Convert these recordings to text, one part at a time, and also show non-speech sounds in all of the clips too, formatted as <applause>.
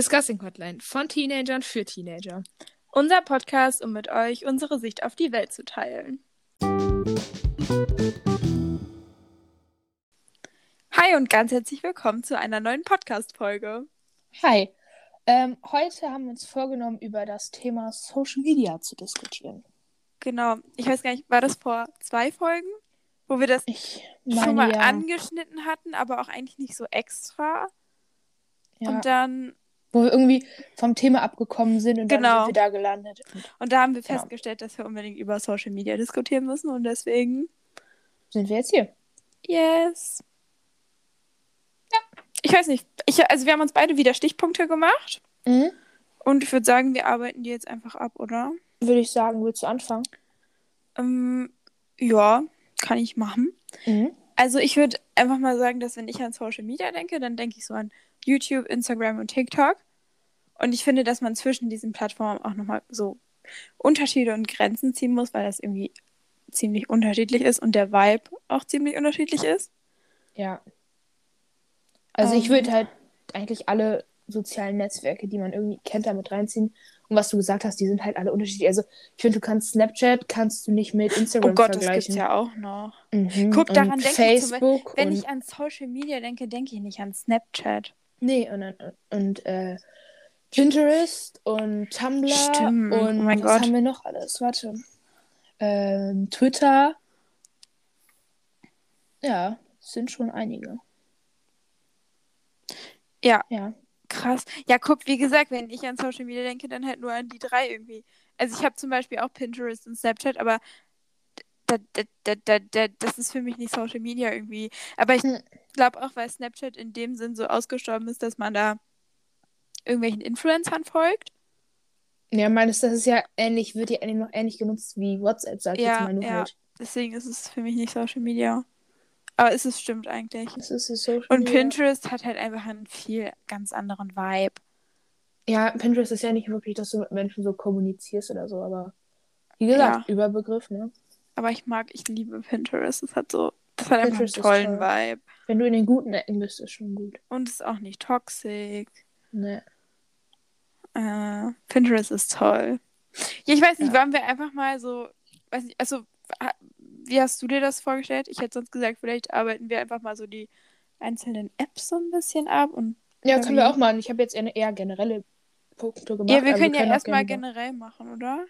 Discussing Hotline von Teenagern für Teenager. Unser Podcast, um mit euch unsere Sicht auf die Welt zu teilen. Hi und ganz herzlich willkommen zu einer neuen Podcast-Folge. Hi. Ähm, heute haben wir uns vorgenommen, über das Thema Social Media zu diskutieren. Genau. Ich weiß gar nicht, war das vor zwei Folgen, wo wir das Ich schon mal ja, angeschnitten hatten, aber auch eigentlich nicht so extra. ja, Und dann, wo wir irgendwie vom Thema abgekommen sind und Genau. dann sind wir da gelandet. Und und da haben wir Genau. festgestellt, dass wir unbedingt über Social Media diskutieren müssen und deswegen, sind wir jetzt hier. yes. Ja. Ich weiß nicht. Ich, also wir haben uns beide wieder Stichpunkte gemacht. Mhm. Und ich würde sagen, wir arbeiten die jetzt einfach ab, oder? Würde ich sagen, willst du anfangen? Ähm, ja, kann ich machen. Mhm. Also ich würde einfach mal sagen, dass wenn ich an Social Media denke, dann denke ich so an YouTube, Instagram und TikTok. Und ich finde, dass man zwischen diesen Plattformen auch nochmal so Unterschiede und Grenzen ziehen muss, weil das irgendwie ziemlich unterschiedlich ist und der Vibe auch ziemlich unterschiedlich ist. Ja. Also ich Ähm. würde halt eigentlich alle sozialen Netzwerke, die man irgendwie kennt, damit reinziehen. Und was du gesagt hast, die sind halt alle unterschiedlich. Also ich finde, du kannst Snapchat kannst du nicht mit Instagram Oh Gott, das vergleichen. gibt's ja auch noch. Mhm. Guck, daran denke ich zum Wenn ich an Social Media denke, denke ich nicht an Snapchat. Nee und, und, äh, Pinterest und Tumblr Stimmt. und Oh was Gott. haben wir noch alles? Warte. Ähm, Twitter. Ja, sind schon einige. Ja, Ja. Krass. Ja, guck, wie gesagt, wenn ich an Social Media denke, dann halt nur an die drei irgendwie. Also ich habe zum Beispiel auch Pinterest und Snapchat, aber da, da, da, da, da, das ist für mich nicht Social Media irgendwie. Aber ich Glaube auch, weil Snapchat in dem Sinn so ausgestorben ist, dass man da irgendwelchen Influencern folgt. Ja, meines, das ist ja ähnlich, wird ja noch ähnlich genutzt wie WhatsApp, sag ich Ja, jetzt mal nur ja. halt. Deswegen ist es für mich nicht Social Media. Aber es ist stimmt eigentlich. Das ist Social Und Media. Pinterest hat halt einfach einen viel ganz anderen Vibe. Ja, Pinterest ist ja nicht wirklich, dass du mit Menschen so kommunizierst oder so, aber wie gesagt, Überbegriff, ne? Aber ich mag, ich liebe Pinterest. Es hat so, das hat einfach einen tollen toll. Vibe. Wenn du in den guten Ecken bist, ist schon gut. Und ist auch nicht toxisch. Ne. Äh, Pinterest ist toll. Ja, ich weiß nicht, Ja. wollen wir einfach mal so, weiß nicht, also, wie hast du dir das vorgestellt? Ich hätte sonst gesagt, vielleicht arbeiten wir einfach mal so die einzelnen Apps so ein bisschen ab und Ja, können wir auch machen. Ich habe jetzt eher, eher generelle Punkte gemacht. ja, wir aber können ja erstmal generell machen, oder?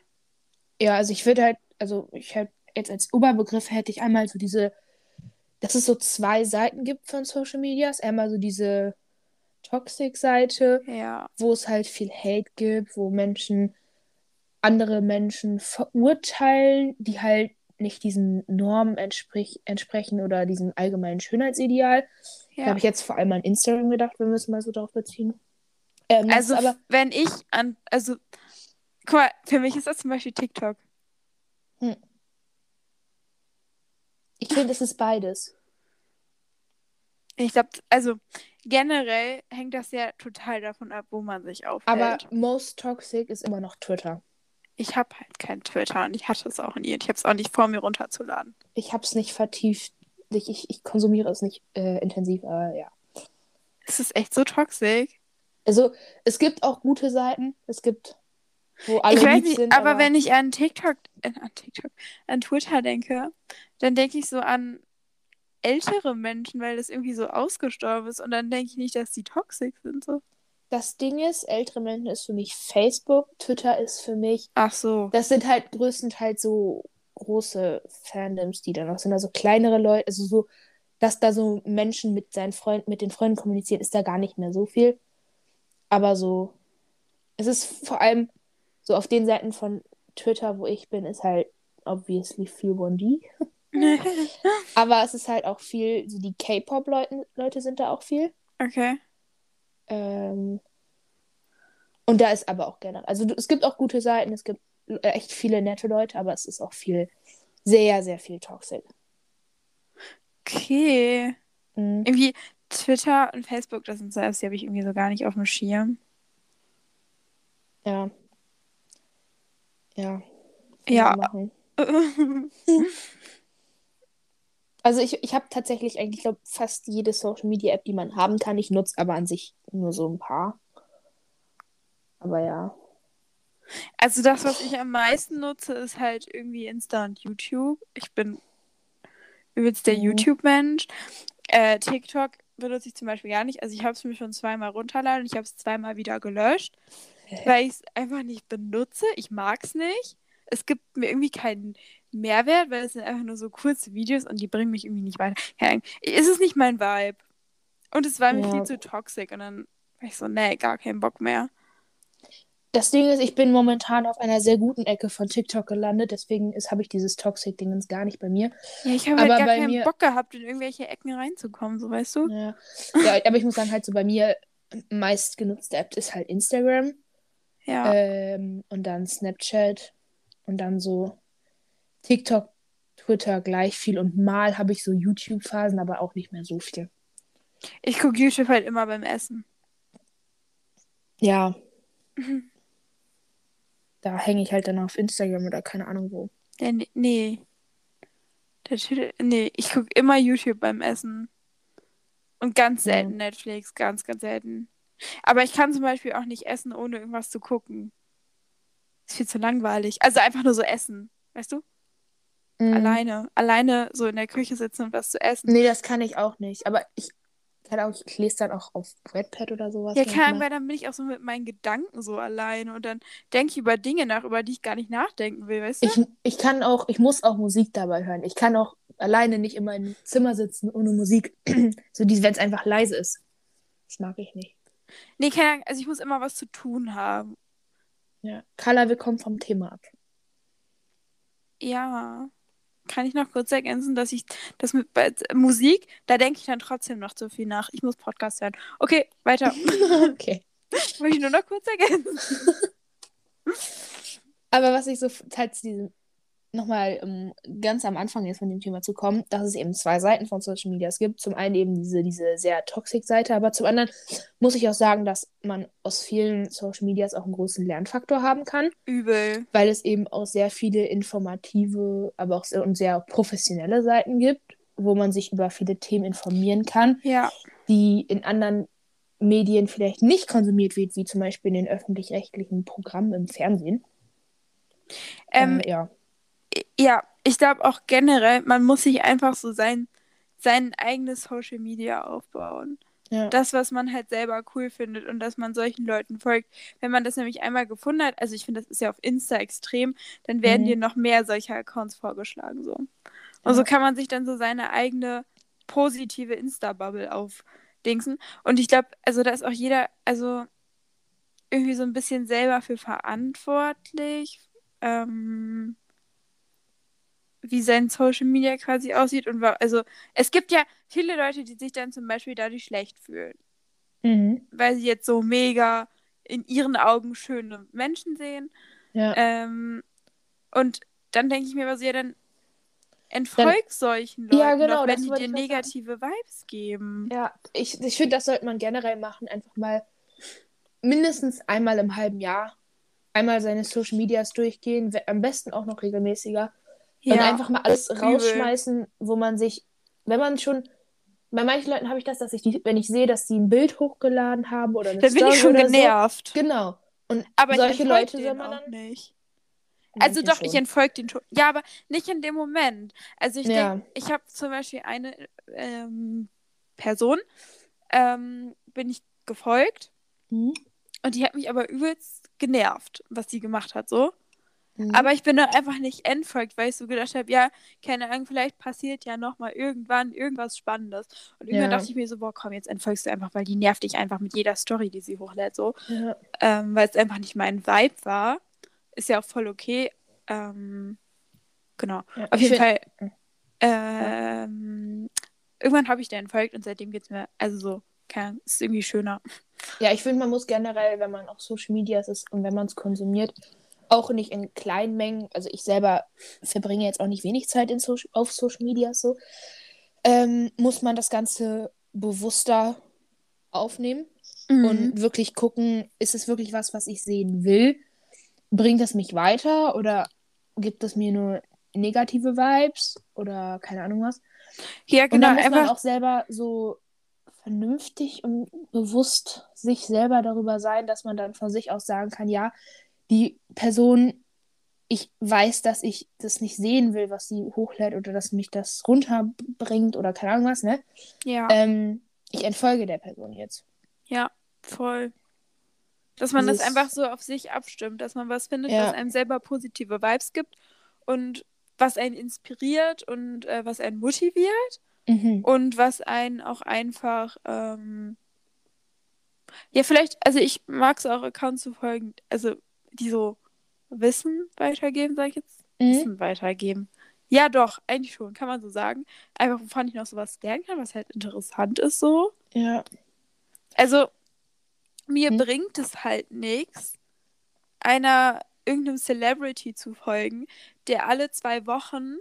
Ja, also ich würde halt, also ich halt jetzt als Oberbegriff hätte ich einmal so diese, dass es so zwei Seiten gibt von Social Medias. Einmal so diese Toxic-Seite, Ja. wo es halt viel Hate gibt, wo Menschen andere Menschen verurteilen, die halt nicht diesen Normen entsprich entsprechen oder diesem allgemeinen Schönheitsideal. Da ja. habe ich jetzt vor allem an Instagram gedacht, wenn wir es mal so darauf beziehen. Ähm, Also, aber, wenn ich an, also, guck mal, für mich ist das zum Beispiel TikTok. Ich finde, es ist beides. Ich glaube, also, generell hängt das ja total davon ab, wo man sich aufhält. Aber most toxic ist immer noch Twitter. ich habe halt kein Twitter und ich hatte es auch nie und ich habe es auch nicht vor, mir runterzuladen. Ich habe es nicht vertieft. Ich, ich, ich konsumiere es nicht äh, intensiv, aber ja. Ist es echt so toxisch? Also, es gibt auch gute Seiten. Es gibt, wo alle ich weiß nicht, sind, aber, wenn ich an TikTok, äh, an TikTok, an Twitter denke, dann denke ich so an ältere Menschen, weil das irgendwie so ausgestorben ist und dann denke ich nicht, dass die toxisch sind so. das Ding ist, ältere Menschen ist für mich Facebook, Twitter ist für mich, Ach so. das sind halt größtenteils so große Fandoms, die da noch sind. Also kleinere Leute, also so, dass da so Menschen mit seinen Freunden, mit den Freunden kommunizieren, ist da gar nicht mehr so viel. Aber so, es ist vor allem so auf den Seiten von Twitter, wo ich bin, ist halt obviously viel Bondi. <laughs> Aber es ist halt auch viel, so die K-Pop-Leute Leute sind da auch viel. okay. Ähm, und da ist aber auch generell, also es gibt auch gute Seiten, es gibt echt viele nette Leute, aber es ist auch viel, sehr, sehr viel Toxic. Okay. Mhm. Irgendwie Twitter und Facebook, das sind so Apps, die habe ich irgendwie so gar nicht auf dem Schirm. Ja. Ja. Ja. <laughs> Also ich, ich habe tatsächlich eigentlich, glaube fast jede Social Media App, die man haben kann. Ich nutze aber an sich nur so ein paar. Aber ja. Also das, was ich am meisten nutze, ist halt irgendwie Insta und YouTube. Ich bin übelst der Mhm. YouTube-Mensch. Äh, TikTok benutze ich zum Beispiel gar nicht. Also ich habe es mir schon zweimal runterladen und ich habe es zweimal wieder gelöscht, weil ich es einfach nicht benutze. Ich mag es nicht. Es gibt mir irgendwie keinen Mehrwert, weil es sind einfach nur so kurze Videos und die bringen mich irgendwie nicht weiter. Es ist nicht mein Vibe. Und es war mir Ja. viel zu toxisch und dann war ich so, nee, gar keinen Bock mehr. Das Ding ist, ich bin momentan auf einer sehr guten Ecke von TikTok gelandet, deswegen habe ich dieses Toxic-Dingens gar nicht bei mir. Ja, ich habe halt gar keinen mir- Bock gehabt, in irgendwelche Ecken reinzukommen, so weißt du? Ja. ja, aber ich muss sagen, halt so bei mir meist genutzte App ist halt Instagram Ja. ähm, und dann Snapchat und dann so TikTok, Twitter gleich viel und mal habe ich so YouTube-Phasen, aber auch nicht mehr so viel. Ich gucke YouTube halt immer beim Essen. Ja, Mhm. da hänge ich halt dann auf Instagram oder keine Ahnung wo. Ja, nee. nee. Titel, nee, ich gucke immer YouTube beim Essen. Und ganz Ja. selten Netflix, ganz, ganz selten. Aber ich kann zum Beispiel auch nicht essen, ohne irgendwas zu gucken. Ist viel zu langweilig. Also einfach nur so essen, weißt du? Mhm. Alleine. Alleine so in der Küche sitzen und was zu essen. Nee, das kann ich auch nicht. Aber ich kann auch, ich lese dann auch auf Redpad oder sowas. Ja, keine Ahnung, manchmal. weil dann bin ich auch so mit meinen Gedanken so alleine und dann denke ich über Dinge nach, über die ich gar nicht nachdenken will, weißt du? Ich, ich kann auch, ich muss auch Musik dabei hören. Ich kann auch alleine nicht in meinem Zimmer sitzen ohne Musik. <clears throat> so wenn es einfach leise ist. Das mag ich nicht. Nee, keine Ahnung, also ich muss immer was zu tun haben. Ja. Carla, wir kommen vom Thema ab. Ja. Kann ich noch kurz ergänzen, dass ich das mit bei Musik, da denke ich dann trotzdem noch zu viel nach. Ich muss Podcast hören. Okay, weiter. <laughs> okay. Wollte ich nur noch kurz ergänzen. <laughs> Aber was ich so halt zu diesem nochmal um, ganz am Anfang jetzt von dem Thema zu kommen, dass es eben zwei Seiten von Social Medias gibt. Zum einen eben diese, diese sehr toxic Seite, aber zum anderen muss ich auch sagen, dass man aus vielen Social Medias auch einen großen Lernfaktor haben kann, Übel. weil es eben auch sehr viele informative, aber auch sehr, und sehr professionelle Seiten gibt, wo man sich über viele Themen informieren kann, Ja. die in anderen Medien vielleicht nicht konsumiert wird, wie zum Beispiel in den öffentlich-rechtlichen Programmen im Fernsehen. Ähm, äh, ja. Ja, ich glaube auch generell, man muss sich einfach so sein, sein eigenes Social Media aufbauen. Ja. Das, was man halt selber cool findet und dass man solchen Leuten folgt. Wenn man das nämlich einmal gefunden hat, also ich finde, das ist ja auf Insta extrem, dann werden Mhm. dir noch mehr solcher Accounts vorgeschlagen. So. Und Ja. so kann man sich dann so seine eigene positive Insta-Bubble aufdingsen. Und ich glaube, also da ist auch jeder, also irgendwie so ein bisschen selber für verantwortlich, ähm, wie sein Social Media quasi aussieht. Und also es gibt ja viele Leute, die sich dann zum Beispiel dadurch schlecht fühlen, Mhm. weil sie jetzt so mega in ihren Augen schöne Menschen sehen. Ja. Ähm, und dann denke ich mir aber so, ja, dann entfolg solchen Leuten, Ja, genau, doch, wenn die wollte dir negative Vibes geben. Ja, ich, ich finde, das sollte man generell machen. Einfach mal mindestens einmal im halben Jahr einmal seine Social Medias durchgehen. Am besten auch noch regelmäßiger. Und einfach mal alles rausschmeißen, wo man sich, wenn man schon. Bei manchen Leuten habe ich das, dass ich die, wenn ich sehe, dass die ein Bild hochgeladen haben oder eine Da bin Story ich schon genervt. So. Genau. Und Aber solche ich Leute soll man dann. nicht. Also doch, ich schon. entfolge den schon. Ja, aber nicht in dem Moment. Also ich Ja. denke, ich habe zum Beispiel eine ähm, Person, ähm, bin ich gefolgt Mhm. und die hat mich aber übelst genervt, was sie gemacht hat, so. Mhm. Aber ich bin dann einfach nicht entfolgt, weil ich so gedacht habe, ja, keine Ahnung, vielleicht passiert ja nochmal irgendwann irgendwas Spannendes. Und irgendwann Ja. dachte ich mir so, boah, komm, jetzt entfolgst du einfach, weil die nervt dich einfach mit jeder Story, die sie hochlädt, so. ja. Ähm, weil es einfach nicht mein Vibe war. Ist ja auch voll okay. Ähm, genau. Ja, Auf jeden Fall. Ähm, irgendwann habe ich der entfolgt und seitdem geht es mir, also so, keine Ahnung, ist irgendwie schöner. Ja, ich finde, man muss generell, wenn man auf Social Media ist und wenn man es konsumiert, auch nicht in kleinen Mengen. Also ich selber verbringe jetzt auch nicht wenig Zeit in Social, auf Social Media so. Ähm, muss man das Ganze bewusster aufnehmen Mhm. und wirklich gucken, ist es wirklich was, was ich sehen will? Bringt es mich weiter oder gibt es mir nur negative Vibes oder keine Ahnung was? ja, Und genau, dann muss man einfach. auch selber so vernünftig und bewusst sich selber darüber sein, dass man dann von sich aus sagen kann, ja, die Person, ich weiß, dass ich das nicht sehen will, was sie hochlädt oder dass mich das runterbringt oder keine Ahnung was, ne? Ja. Ähm, ich entfolge der Person jetzt. Ja, voll. Dass man das Dieses- einfach so auf sich abstimmt, dass man was findet, Ja. was einem selber positive Vibes gibt und was einen inspiriert und äh, was einen motiviert Mhm. und was einen auch einfach, ähm, ja, vielleicht, also ich mag es auch, Accounts zu folgen, also die so Wissen weitergeben, sag ich jetzt. Mhm. Wissen weitergeben. Ja, doch, eigentlich schon, kann man so sagen. Einfach, wovon ich noch sowas lernen kann, was halt interessant ist so. Ja. Also, mir Hm. bringt es halt nichts, einer irgendeinem Celebrity zu folgen, der alle zwei Wochen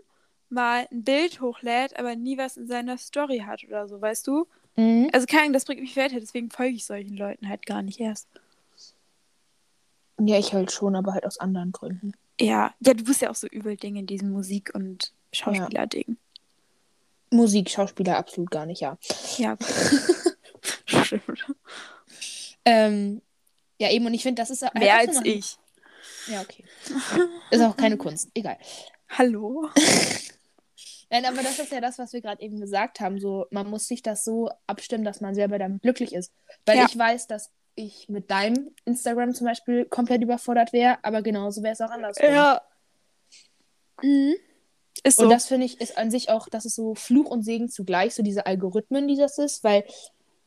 mal ein Bild hochlädt, aber nie was in seiner Story hat oder so, weißt du? Mhm. Also keine Ahnung, das bringt mich weiter, deswegen folge ich solchen Leuten halt gar nicht erst. Ja, ich halt schon, aber halt aus anderen Gründen. Ja, ja, du bist ja auch so übel Ding in diesem Musik- und Schauspieler-Ding. Musik, Schauspieler absolut gar nicht, ja. Ja. <laughs> Stimmt. Ähm, ja, eben, und ich finde, das ist halt Mehr als noch- ich. Ja, okay. Ist auch keine Kunst, egal. Hallo? <laughs> Nein, aber das ist ja das, was wir gerade eben gesagt haben. So, man muss sich das so abstimmen, dass man selber damit glücklich ist. Weil Ja. ich weiß, dass ich mit deinem Instagram zum Beispiel komplett überfordert wäre, aber genauso wäre es auch andersrum. Ja. Mhm. Ist so. Und das finde ich ist an sich auch, das ist so Fluch und Segen zugleich, so diese Algorithmen, die das ist, weil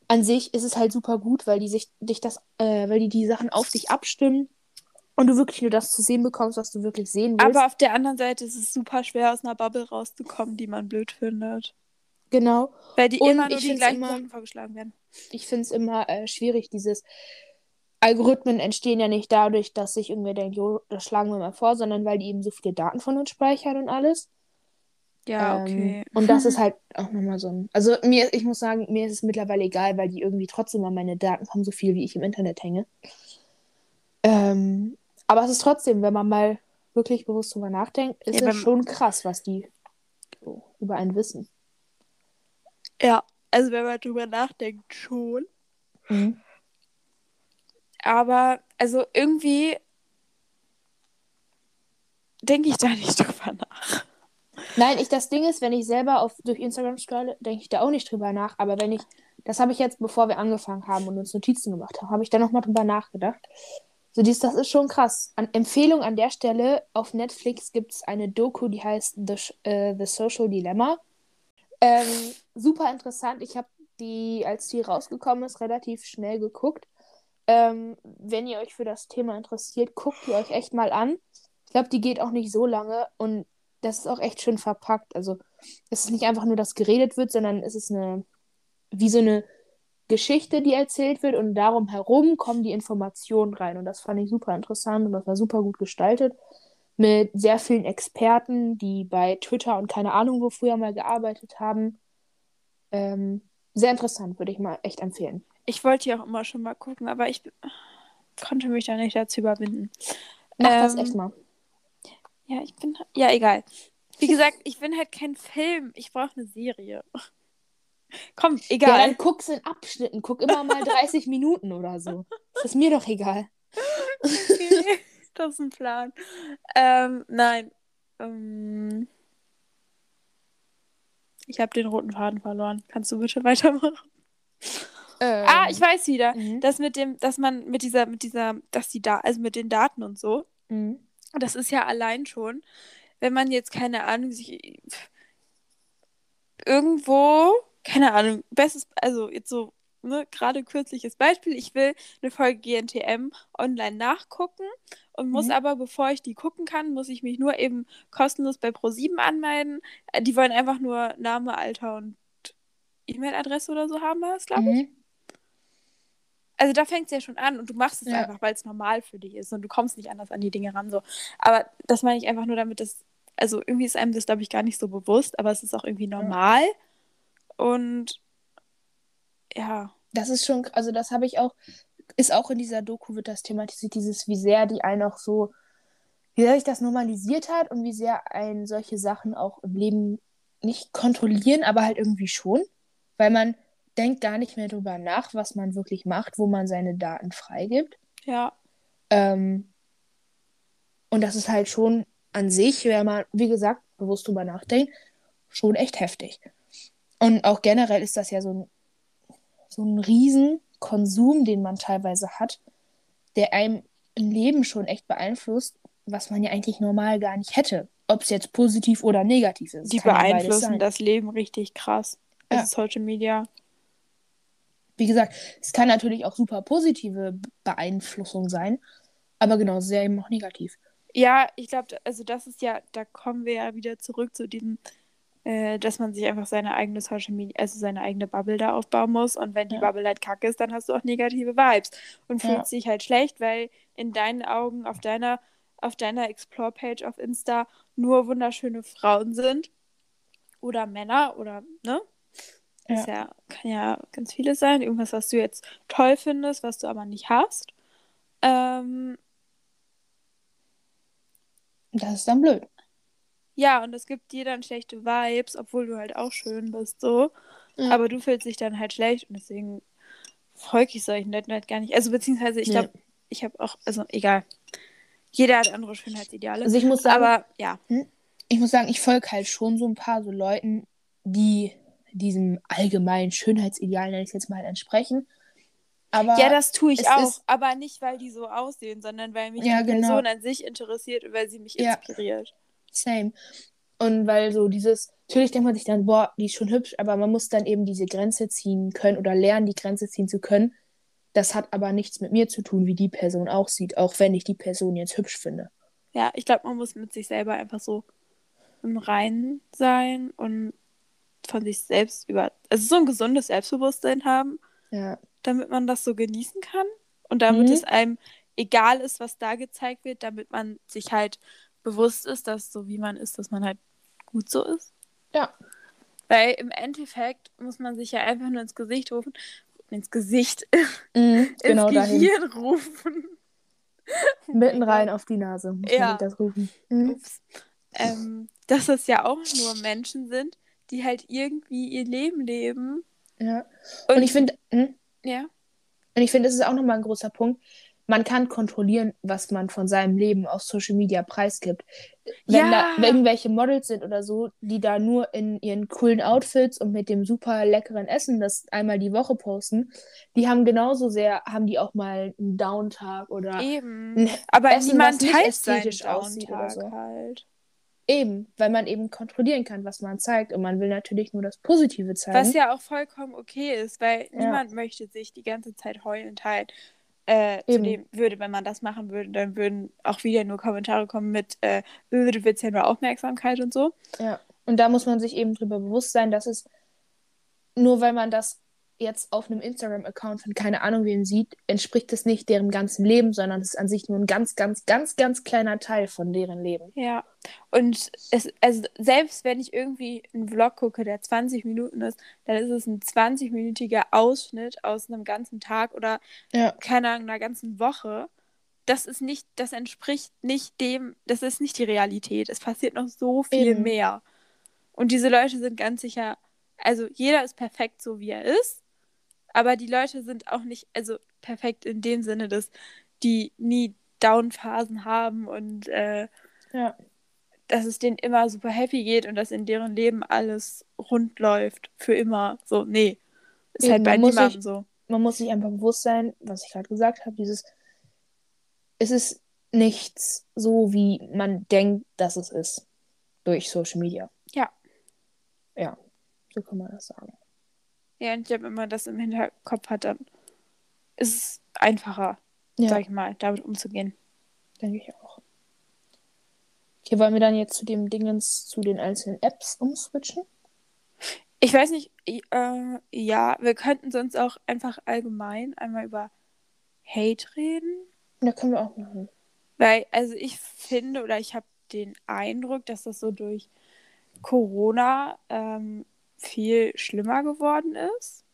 an sich ist es halt super gut, weil die sich dich das, äh, weil die die Sachen auf dich abstimmen und du wirklich nur das zu sehen bekommst, was du wirklich sehen willst. Aber auf der anderen Seite ist es super schwer, aus einer Bubble rauszukommen, die man blöd findet. Genau. Weil die Und immer nur die gleichen immer- Sachen vorgeschlagen werden. Ich finde es immer äh, schwierig, dieses Algorithmen entstehen ja nicht dadurch, dass sich irgendwer denkt, jo, das schlagen wir mal vor, sondern weil die eben so viele Daten von uns speichern und alles. Ja, Ähm, okay. Und das ist <laughs> halt auch nochmal so ein. Also mir, ich muss sagen, mir ist es mittlerweile egal, weil die irgendwie trotzdem an meine Daten kommen, so viel wie ich im Internet hänge. Ähm, aber es ist trotzdem, wenn man mal wirklich bewusst drüber nachdenkt, ist Ja, es schon krass, was die so über einen wissen. Ja, also wenn man drüber nachdenkt, schon. Mhm. Aber, also irgendwie denke ich da nicht <laughs> drüber nach. Nein, ich, das Ding ist, wenn ich selber auf, durch Instagram scrolle, denke ich da auch nicht drüber nach. Aber wenn ich, das habe ich jetzt, bevor wir angefangen haben und uns Notizen gemacht haben, habe ich da nochmal drüber nachgedacht. So, dies, das ist schon krass. An Empfehlung an der Stelle, auf Netflix gibt es eine Doku, die heißt The, äh, The Social Dilemma. Ähm, super interessant. Ich habe die, als die rausgekommen ist, relativ schnell geguckt. Ähm, wenn ihr euch für das Thema interessiert, guckt die euch echt mal an. Ich glaube, die geht auch nicht so lange und das ist auch echt schön verpackt. Also es ist nicht einfach nur, dass geredet wird, sondern es ist eine, wie so eine Geschichte, die erzählt wird und darum herum kommen die Informationen rein. Und das fand ich super interessant und das war super gut gestaltet. Mit sehr vielen Experten, die bei Twitter und keine Ahnung wo früher mal gearbeitet haben. Ähm, sehr interessant, würde ich mal echt empfehlen. Ich wollte ja auch immer schon mal gucken, aber ich konnte mich da nicht dazu überwinden. Mach das Ähm, echt mal. Ja, ich bin. Ja, egal. Wie gesagt, ich bin halt kein Film. Ich brauche eine Serie. Komm, Ja, egal. dann guck's in Abschnitten. Guck immer mal <laughs> 30 Minuten oder so. Das ist mir doch egal. Okay, <laughs> das ist ein Plan. Ähm, nein. Ähm, ich habe den roten Faden verloren. Kannst du bitte <laughs> weitermachen? Ähm, Ah, ich weiß wieder. Mhm. Das mit dem, dass man mit dieser, mit dieser, dass die da, also mit den Daten und so, Mhm. das ist ja allein schon, wenn man jetzt, keine Ahnung, sich irgendwo, keine Ahnung, bestes, also jetzt so, ne, gerade kürzliches Beispiel, ich will eine Folge GNTM online nachgucken und muss Mhm. aber, bevor ich die gucken kann, muss ich mich nur eben kostenlos bei Pro7 anmelden. Äh, Die wollen einfach nur Name, Alter und E-Mail-Adresse oder so haben, war das, glaube ich. Mhm. Also da fängt es ja schon an und du machst es Ja. einfach, weil es normal für dich ist und du kommst nicht anders an die Dinge ran. So. Aber das meine ich einfach nur damit, dass, also irgendwie ist einem das, glaube ich, gar nicht so bewusst, aber es ist auch irgendwie normal. Und ja, Das ist schon, also das habe ich auch, ist auch in dieser Doku wird das thematisiert, dieses, wie sehr die einen auch so, wie sehr sich das normalisiert hat und wie sehr einen solche Sachen auch im Leben nicht kontrollieren, aber halt irgendwie schon. Weil man denkt gar nicht mehr drüber nach, was man wirklich macht, wo man seine Daten freigibt. Ja. Ähm, und das ist halt schon an sich, wenn man, wie gesagt, bewusst drüber nachdenkt, schon echt heftig. Und auch generell ist das ja so ein, so ein Riesenkonsum, den man teilweise hat, der einem im Leben schon echt beeinflusst, was man ja eigentlich normal gar nicht hätte. Ob es jetzt positiv oder negativ ist. Die beeinflussen das Leben richtig krass. Also ja. Social Media. Wie gesagt, es kann natürlich auch super positive Beeinflussung sein, aber genau, sehr eben auch negativ. Ja, ich glaube, also das ist ja, da kommen wir ja wieder zurück zu diesem, äh, dass man sich einfach seine eigene Social Media, also seine eigene Bubble da aufbauen muss. Und wenn die ja. Bubble halt kacke ist, dann hast du auch negative Vibes und fühlst ja. dich halt schlecht, weil in deinen Augen auf deiner, auf deiner Explore-Page auf Insta nur wunderschöne Frauen sind. Oder Männer oder, ne? Ja. ja. kann ja ganz vieles sein. Irgendwas, was du jetzt toll findest, was du aber nicht hast. Ähm, das ist dann blöd. Ja, und es gibt dir dann schlechte Vibes, obwohl du halt auch schön bist, so. Ja. Aber du fühlst dich dann halt schlecht und deswegen folge ich solchen Leuten halt gar nicht. Also, beziehungsweise, ich glaube, ja. ich habe auch, also egal. Jeder hat andere Schönheitsideale. Also, ich muss sagen, aber ja. Hm? Ich muss sagen, ich folge halt schon so ein paar so Leuten, die diesem allgemeinen Schönheitsideal, nenne ich es jetzt mal, entsprechen. Aber ja, das tue ich auch, aber nicht, weil die so aussehen, sondern weil mich ja, die genau. Person an sich interessiert und weil sie mich ja. inspiriert. Same. Und weil so dieses, natürlich denkt man sich dann, boah, die ist schon hübsch, aber man muss dann eben diese Grenze ziehen können oder lernen, die Grenze ziehen zu können. Das hat aber nichts mit mir zu tun, wie die Person aussieht, auch wenn ich die Person jetzt hübsch finde. Ja, ich glaube, man muss mit sich selber einfach so im Reinen sein und von sich selbst über, also so ein gesundes Selbstbewusstsein haben. Ja damit man das so genießen kann und damit mhm. es einem egal ist, was da gezeigt wird, damit man sich halt bewusst ist, dass so wie man ist, dass man halt gut so ist. Ja. Weil im Endeffekt muss man sich ja einfach nur ins Gesicht rufen, ins Gesicht, <laughs> mhm, genau ins Gehirn dahin. rufen. <laughs> Mitten rein auf die Nase muss ja. das rufen. Mhm. Ähm, dass es ja auch nur Menschen sind, die halt irgendwie ihr Leben leben. Ja. Und, Und ich finde, hm? Ja. Und ich finde, das ist auch nochmal ein großer Punkt. Man kann kontrollieren, was man von seinem Leben auf Social Media preisgibt. Wenn ja. da irgendwelche Models sind oder so, die da nur in ihren coolen Outfits und mit dem super leckeren Essen das einmal die Woche posten, die haben genauso sehr, haben die auch mal einen Downtag oder Eben. Aber Essen, niemand was ästhetisch aussieht oder so. Halt. Eben, weil man eben kontrollieren kann, was man zeigt. Und man will natürlich nur das Positive zeigen. Was ja auch vollkommen okay ist, weil ja. niemand möchte sich die ganze Zeit heulend halt. Äh, zu dem würde, wenn man das machen würde, dann würden auch wieder nur Kommentare kommen mit, äh, du willst ja nur Aufmerksamkeit und so. Ja, und da muss man sich eben drüber bewusst sein, dass es nur weil man das jetzt auf einem Instagram-Account von keine Ahnung wem sieht, entspricht es nicht deren ganzen Leben, sondern es ist an sich nur ein ganz, ganz, ganz, ganz kleiner Teil von deren Leben. Ja. Und es, also selbst wenn ich irgendwie einen Vlog gucke, der 20 Minuten ist, dann ist es ein 20-minütiger Ausschnitt aus einem ganzen Tag oder ja. keine Ahnung, einer ganzen Woche. Das ist nicht, das entspricht nicht dem, das ist nicht die Realität. Es passiert noch so viel Eben. mehr. Und diese Leute sind ganz sicher, also jeder ist perfekt so, wie er ist. Aber die Leute sind auch nicht, also perfekt in dem Sinne, dass die nie Downphasen haben und äh, ja. dass es denen immer super happy geht und dass in deren Leben alles rund läuft für immer. So, nee. Ist Eben, halt bei niemandem sich, so. Man muss sich einfach bewusst sein, was ich gerade gesagt habe, dieses es ist nichts so, wie man denkt, dass es ist. Durch Social Media. Ja. Ja, so kann man das sagen. Ja, und ich glaube, wenn man das im Hinterkopf hat, dann ist es einfacher, ja. sag ich mal, damit umzugehen. Denke ich auch. Okay, wollen wir dann jetzt zu dem Dingens, zu den einzelnen Apps umswitchen? Ich weiß nicht, äh, ja, wir könnten sonst auch einfach allgemein einmal über Hate reden. Ja, können wir auch machen. Weil, also ich finde oder ich habe den Eindruck, dass das so durch Corona ähm, viel schlimmer geworden ist.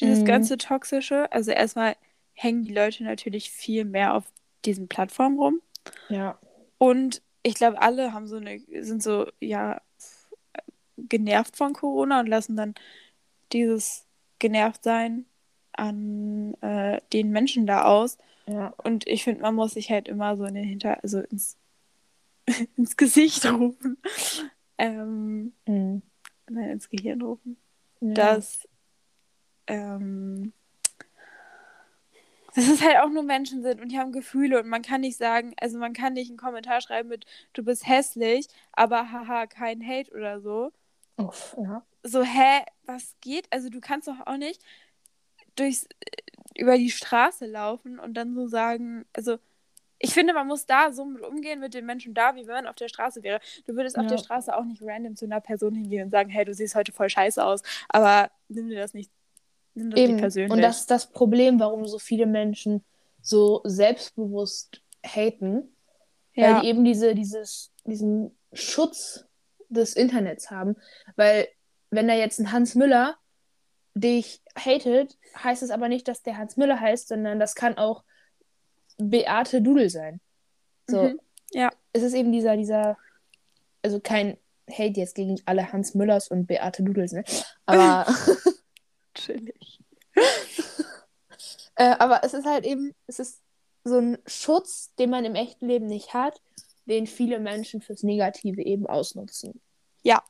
Dieses mhm. ganze Toxische. Also erstmal hängen die Leute natürlich viel mehr auf diesen Plattformen rum. Ja. Und ich glaube, alle haben so eine, sind so, ja, genervt von Corona und lassen dann dieses genervt sein an äh, den Menschen da aus. Ja. Und ich finde, man muss sich halt immer so in den Hinter, also ins, <laughs> ins Gesicht rufen. <laughs> Ähm, Mhm. Nein, ins Gehirn rufen. Ja. Dass, ähm, dass es halt auch nur Menschen sind und die haben Gefühle und man kann nicht sagen, also man kann nicht einen Kommentar schreiben mit, du bist hässlich, aber haha, kein Hate oder so. Uff, ja. So, hä, was geht? Also du kannst doch auch nicht durchs, äh, über die Straße laufen und dann so sagen, also ich finde, man muss da so umgehen mit den Menschen da, wie wenn man auf der Straße wäre. Du würdest auf Ja. der Straße auch nicht random zu einer Person hingehen und sagen, hey, du siehst heute voll scheiße aus, aber nimm dir das nicht, nimm das Eben. nicht persönlich. Und das ist das Problem, warum so viele Menschen so selbstbewusst haten, ja. weil die eben diese, dieses, diesen Schutz des Internets haben. Weil, wenn da jetzt ein Hans Müller dich hatet, heißt es aber nicht, dass der Hans Müller heißt, sondern das kann auch Beate Dudel sein. So, Mhm. Ja. es ist eben dieser, dieser, also kein Hate jetzt gegen alle Hans Müllers und Beate Dudels, ne? Aber, <laughs> Chillig. äh, aber es ist halt eben, es ist so ein Schutz, den man im echten Leben nicht hat, den viele Menschen fürs Negative eben ausnutzen. Ja.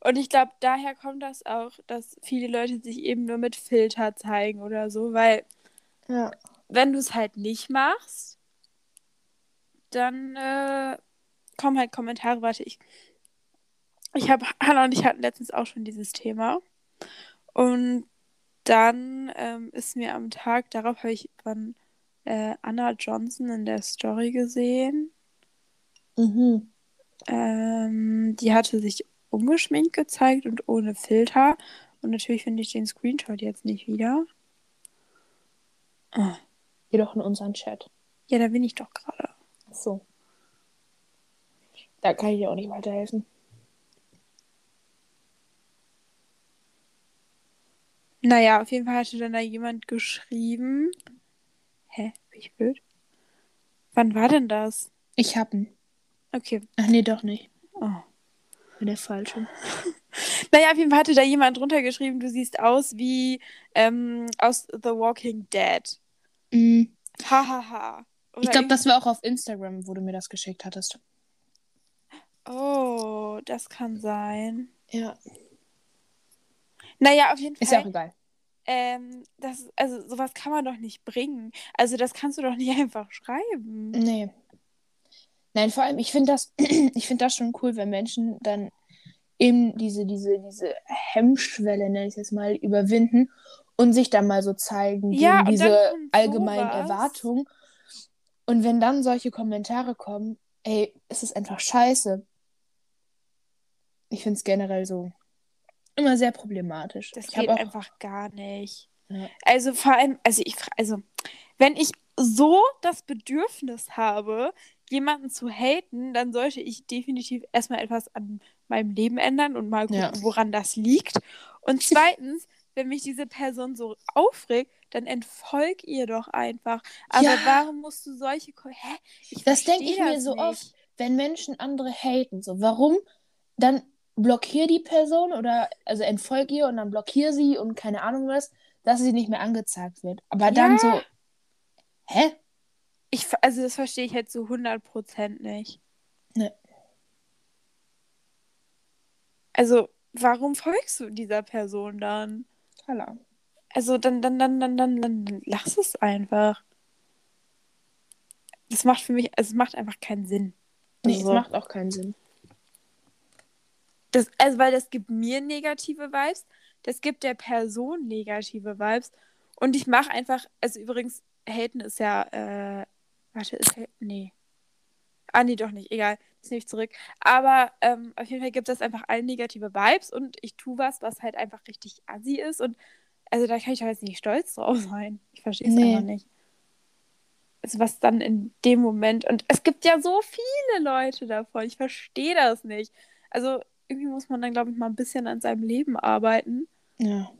Und ich glaube, daher kommt das auch, dass viele Leute sich eben nur mit Filter zeigen oder so, weil Ja. Wenn du es halt nicht machst, dann äh, kommen halt Kommentare. Warte, ich. Ich habe, <laughs> Hannah und ich hatten letztens auch schon dieses Thema. Und dann ähm, ist mir am Tag, darauf habe ich von äh, Anna Johnson in der Story gesehen. Mhm. Ähm, die hatte sich ungeschminkt gezeigt und ohne Filter. Und natürlich finde ich den Screenshot jetzt nicht wieder. Ah, Geh doch in unseren Chat. ja, da bin ich doch gerade. Ach So. Da kann ich dir auch nicht weiterhelfen. Naja, auf jeden Fall hatte dann da jemand geschrieben. Hä? Bin ich blöd? Wann war denn das? Ich hab ihn. Okay. Ach nee, doch nicht. Oh. Der falsche. <laughs> Naja, auf jeden Fall hatte da jemand drunter geschrieben, du siehst aus wie ähm, aus The Walking Dead. Hahaha. Oder Ich glaube, das war auch auf Instagram, wo du mir das geschickt hattest. Oh, das kann sein. Ja. Naja, auf jeden Ist ja auch Fall. egal. ähm, das, also sowas kann man doch nicht bringen. Also das kannst du doch nicht <laughs> einfach schreiben. Nee. Nein, vor allem, ich finde das, <clears throat> ich finde das schon cool, wenn Menschen dann eben diese, diese, diese Hemmschwelle, nenne ich es jetzt mal, überwinden und sich dann mal so zeigen gegen Ja, diese allgemeinen. Erwartungen. Und wenn dann solche Kommentare kommen, ey, es ist einfach scheiße. Ich finde es generell so immer sehr problematisch. Das ich geht auch, einfach gar nicht. Ja. Also vor allem, also ich, also wenn ich so das Bedürfnis habe, jemanden zu haten, dann sollte ich definitiv erstmal etwas an meinem Leben ändern und mal gucken, Ja. woran das liegt. Und zweitens, wenn mich diese Person so aufregt, dann entfolg ihr doch einfach. Aber Ja. warum musst du solche... Hä? Ich Das denk versteh ich mir so nicht. oft. wenn Menschen andere haten, so warum, dann blockier die Person oder also entfolg ihr und dann blockier sie und keine Ahnung was, dass sie nicht mehr angezeigt wird. Aber dann Ja. so, hä? Ich, also das verstehe ich halt zu 100% nicht. Ne. Also, warum folgst du dieser Person dann? Klar. Also, dann, dann, dann, dann, dann, dann, dann lass es einfach. Das macht für mich, also es macht einfach keinen Sinn. Nee, Also, es macht auch keinen Sinn. das, also, weil das gibt mir negative Vibes, das gibt der Person negative Vibes. Und ich mache einfach, also übrigens, haten ist ja, äh, warte, ist haten, nee. Ah, nee, doch nicht, egal, das nehme ich zurück. Aber ähm, auf jeden Fall gibt es einfach allen negative Vibes und ich tue was, was halt einfach richtig assi ist und also da kann ich doch jetzt nicht stolz drauf sein. Ich verstehe es Nee. einfach nicht. Also was dann in dem Moment, und es gibt ja so viele Leute davon, ich verstehe das nicht. Also irgendwie muss man dann, glaube ich, mal ein bisschen an seinem Leben arbeiten Ja.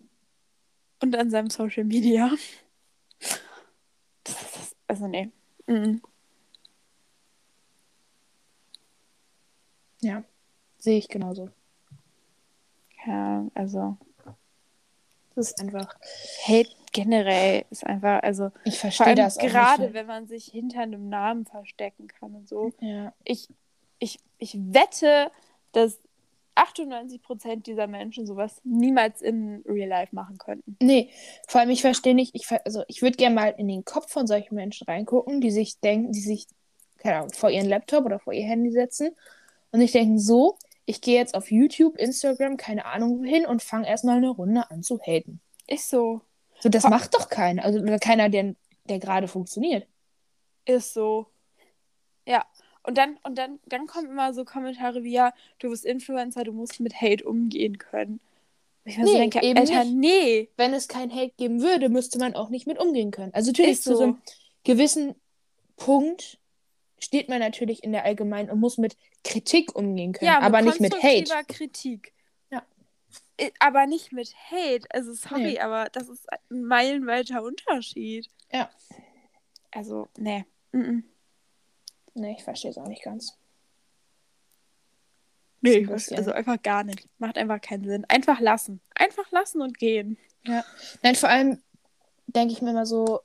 und an seinem Social Media. Das ist, also nee. Mhm. Ja. Sehe ich genauso. Ja, also. Das ist einfach. Hate generell ist einfach, also Ich verstehe das auch gerade, nicht. wenn man sich hinter einem Namen verstecken kann und so. Ja. Ich, ich, ich wette, dass 98% dieser Menschen sowas niemals in Real Life machen könnten. Nee, vor allem ich verstehe nicht, ich, ver- also ich würde gerne mal in den Kopf von solchen Menschen reingucken, die sich denken, die sich, keine Ahnung, vor ihren Laptop oder vor ihr Handy setzen und sich denken, so, ich gehe jetzt auf YouTube, Instagram, keine Ahnung wohin und fange erstmal eine Runde an zu haten. Ist so. So, das Ho- macht doch keiner. Also keiner, der, der gerade funktioniert. Ist so. Ja. Und dann, und dann, dann kommen immer so Kommentare wie, ja, du bist Influencer, du musst mit Hate umgehen können. Ich mir so Nee, denke, eben Alter, nicht. nee. Wenn es kein Hate geben würde, müsste man auch nicht mit umgehen können. Also natürlich Ist zu so so. einem gewissen Punkt steht man natürlich in der Allgemeinen und muss mit Kritik umgehen können, Ja, aber nicht mit Hate. Kritik. Ja. I- Aber nicht mit Hate. Also sorry, Nee. aber das ist ein meilenweiter Unterschied. Ja. Also, nee. Mm-mm. Nee, ich verstehe es auch nicht ganz. Nee, ein also einfach gar nicht. Macht einfach keinen Sinn. Einfach lassen. Einfach lassen und gehen. Nein, vor allem denke ich mir immer so,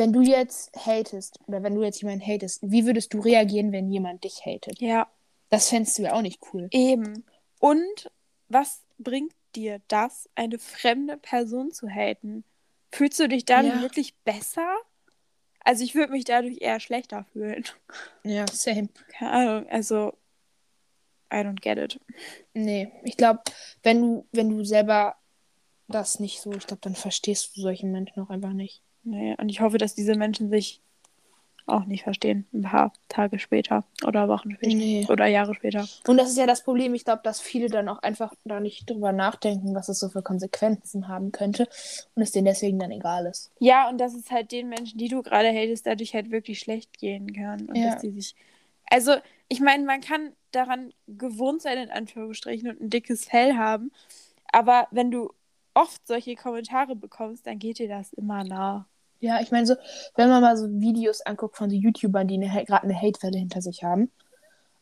wenn du jetzt hatest oder wenn du jetzt jemanden hatest, wie würdest du reagieren, wenn jemand dich hatet? Ja, Das fändest du ja auch nicht cool. eben. Und was bringt dir das, eine fremde Person zu haten? Fühlst du dich dann Ja. wirklich besser? Also ich würde mich dadurch eher schlechter fühlen. Ja, same. Keine Ahnung, also I don't get it. Nee, ich glaube, wenn du, wenn du selber das nicht so, ich glaube, dann verstehst du solche Menschen auch einfach nicht. Nee, und ich hoffe, dass diese Menschen sich auch nicht verstehen. Ein paar Tage später oder Wochen später Nee. oder Jahre später. Und das ist ja das Problem, ich glaube, dass viele dann auch einfach da nicht drüber nachdenken, was es so für Konsequenzen haben könnte und es denen deswegen dann egal ist. Ja, und dass es halt den Menschen, die du gerade hatest, dadurch halt wirklich schlecht gehen kann. Und Ja. dass die sich. Also, ich meine, man kann daran gewohnt sein, in Anführungsstrichen, und ein dickes Fell haben. Aber wenn du oft solche Kommentare bekommst, dann geht dir das immer nah. Ja, ich meine so, wenn man mal so Videos anguckt von so YouTubern, die gerade eine Hatewelle hinter sich haben,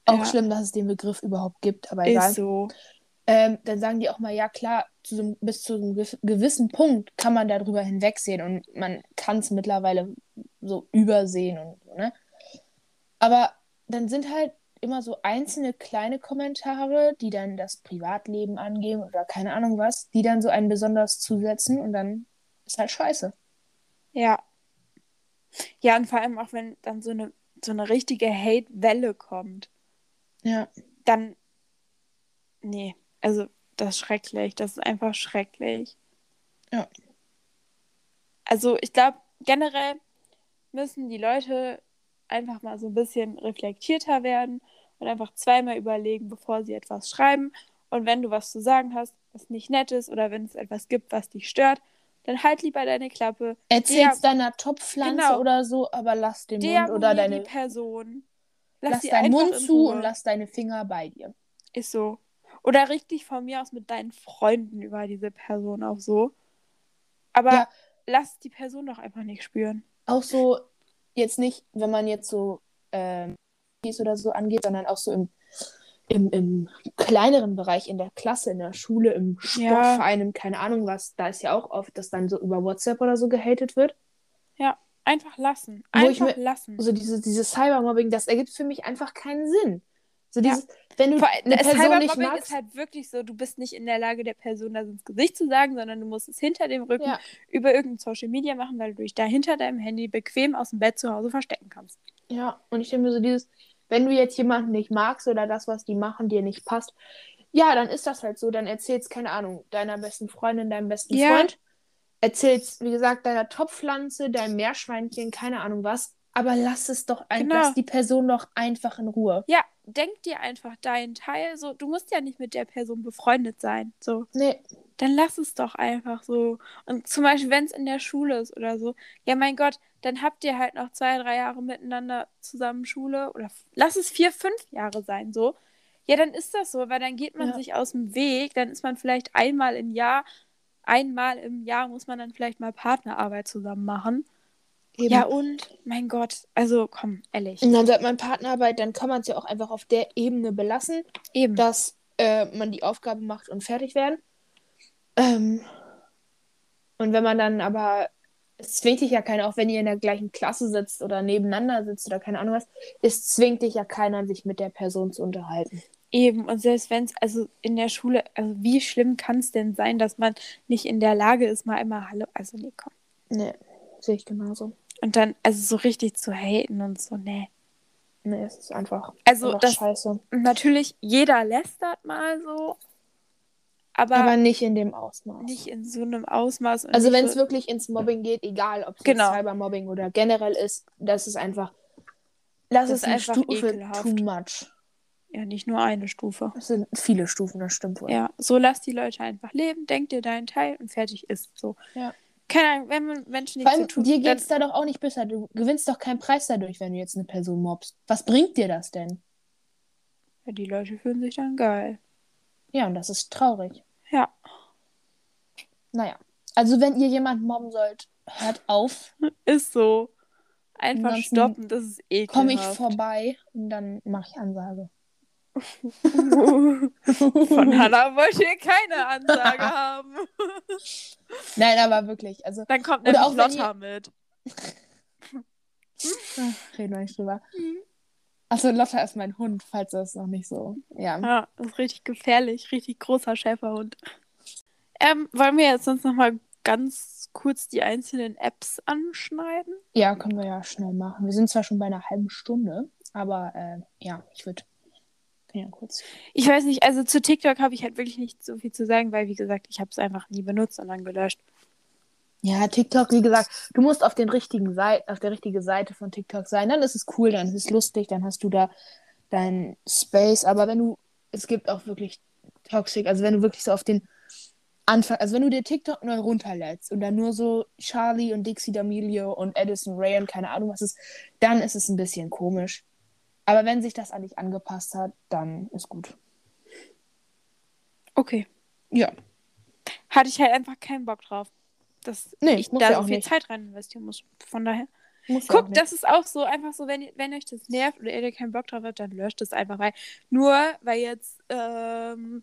auch Ja. schlimm, dass es den Begriff überhaupt gibt, aber egal. Ist so. Ähm, dann sagen die auch mal, ja klar, zu so, bis zu einem gew- gewissen Punkt kann man darüber hinwegsehen und man kann es mittlerweile so übersehen und so, ne? Aber dann sind halt immer so einzelne kleine Kommentare, die dann das Privatleben angehen oder keine Ahnung was, die dann so einen besonders zusetzen und dann ist halt scheiße. Ja. Ja, und vor allem auch, wenn dann so eine, so eine richtige Hate-Welle kommt, Ja. dann. Nee, also das ist schrecklich. Das ist einfach schrecklich. Ja. Also ich glaube, generell müssen die Leute einfach mal so ein bisschen reflektierter werden und einfach zweimal überlegen, bevor sie etwas schreiben. Und wenn du was zu sagen hast, was nicht nett ist, oder wenn es etwas gibt, was dich stört, dann halt lieber deine Klappe. Erzähl's deiner Topfpflanze Genau. oder so, aber lass den Mund oder deine die Person. Lass, lass deinen Mund zu und lass deine Finger bei dir. Ist so. Oder richtig von mir aus mit deinen Freunden über diese Person auch so. Aber Ja. lass die Person doch einfach nicht spüren. Auch so, jetzt nicht, wenn man jetzt so ähm, oder so angeht, sondern auch so im, im, im kleineren Bereich, in der Klasse, in der Schule, im Sportverein, im keine Ahnung was. Da ist ja auch oft, dass dann so über WhatsApp oder so gehatet wird. Einfach lassen. Einfach mir- lassen. So dieses, dieses Cybermobbing, das ergibt für mich einfach keinen Sinn. So Ja. dieses, wenn du Vor- eine Person nicht magst, ist halt wirklich so, du bist nicht in der Lage, der Person das ins Gesicht zu sagen, sondern du musst es hinter dem Rücken Ja. über irgendein Social Media machen, weil du dich da hinter deinem Handy bequem aus dem Bett zu Hause verstecken kannst. Ja, und ich denke mir so dieses, wenn du jetzt jemanden nicht magst oder das, was die machen, dir nicht passt, ja, dann ist das halt so. Dann erzähl's, keine Ahnung, deiner besten Freundin, deinem besten Ja. Freund. Erzähl's, wie gesagt, deiner Topfpflanze, deinem Meerschweinchen, keine Ahnung was. Aber lass es doch ein, Genau. lass die Person doch einfach in Ruhe. Ja, denk dir einfach deinen Teil. So, du musst ja nicht mit der Person befreundet sein. So, Nee, dann lass es doch einfach so. Und zum Beispiel, wenn es in der Schule ist oder so, ja, mein Gott, dann habt ihr halt noch zwei, drei Jahre miteinander zusammen Schule oder lass es vier, fünf Jahre sein, so. Ja, dann ist das so, weil dann geht man Ja. sich aus dem Weg, dann ist man vielleicht einmal im Jahr, einmal im Jahr muss man dann vielleicht mal Partnerarbeit zusammen machen. Eben. Ja, und, mein Gott, also komm, ehrlich. Und dann sagt man Partnerarbeit, dann kann man es ja auch einfach auf der Ebene belassen, Eben. dass äh, man die Aufgabe macht und fertig werden. Ähm, und wenn man dann aber, es zwingt dich ja keiner, auch wenn ihr in der gleichen Klasse sitzt oder nebeneinander sitzt oder keine Ahnung was, es zwingt dich ja keiner, sich mit der Person zu unterhalten. Eben, und selbst wenn es, also in der Schule, also wie schlimm kann es denn sein, dass man nicht in der Lage ist, mal einmal Hallo, also nee, komm. Nee, sehe ich genauso. Und dann, also so richtig zu haten und so, nee. Nee, es ist einfach, Also einfach das, scheiße. natürlich, jeder lästert mal so, aber, Aber nicht in dem Ausmaß. nicht in so einem Ausmaß. Also wenn es so, wirklich ins Mobbing geht, egal ob es Genau. Cybermobbing oder generell ist, das ist einfach, das, Das ist ist eine einfach Stufe ekelhaft. too much. Ja, nicht nur eine Stufe. Das sind viele Stufen, das stimmt wohl. Ja, so lass die Leute einfach leben, denk dir deinen Teil und fertig ist so. Ja. Keine Ahnung, wenn man Menschen Vor nicht so allem, tun, dir dann, geht's da doch auch nicht besser. Du gewinnst doch keinen Preis dadurch, wenn du jetzt eine Person mobst. Was bringt dir das denn? ja, die Leute fühlen sich dann geil. Ja, und das ist traurig. Ja, Naja. Also, wenn ihr jemanden mobben sollt, hört auf. <laughs> ist so. Einfach Ansonsten stoppen, das ist ekelhaft. Komme ich vorbei und dann mache ich Ansage. Von Hannah wollt ihr keine Ansage haben. Nein, aber wirklich. Also, Dann kommt nämlich auch Lotta mit. ach, reden wir nicht drüber. Mhm. Achso, Lotta ist mein Hund, falls das noch nicht so. Ja. Ja, das ist richtig gefährlich, richtig großer Schäferhund. Ähm, wollen wir jetzt sonst noch mal ganz kurz die einzelnen Apps anschneiden? Ja, können wir ja schnell machen. Wir sind zwar schon bei einer halben Stunde, aber äh, ja, ich würde. Ja, kurz. Ich weiß nicht, also zu TikTok habe ich halt wirklich nicht so viel zu sagen, weil wie gesagt, ich habe es einfach nie benutzt und dann gelöscht. Ja, TikTok, wie gesagt, du musst auf den richtigen Seite, auf der richtigen Seite von TikTok sein. Dann ist es cool, dann ist es lustig, dann hast du da deinen Space. Aber wenn du, es gibt auch wirklich Toxic, also wenn du wirklich so auf den Anfang, also wenn du dir TikTok neu runterlädst und dann nur so Charlie und Dixie D'Amelio und Addison Ray und keine Ahnung was ist, dann ist es ein bisschen komisch. Aber wenn sich das an dich angepasst hat, dann ist gut. Okay. Ja. Hatte ich halt einfach keinen Bock drauf. Dass Nee, ich muss da ja so auch viel nicht. Zeit rein investieren muss. Von daher. Muss Guck, das ist auch so, einfach so, wenn, wenn euch das nervt oder ihr da keinen Bock drauf habt, dann löscht es einfach, weil nur weil jetzt ähm,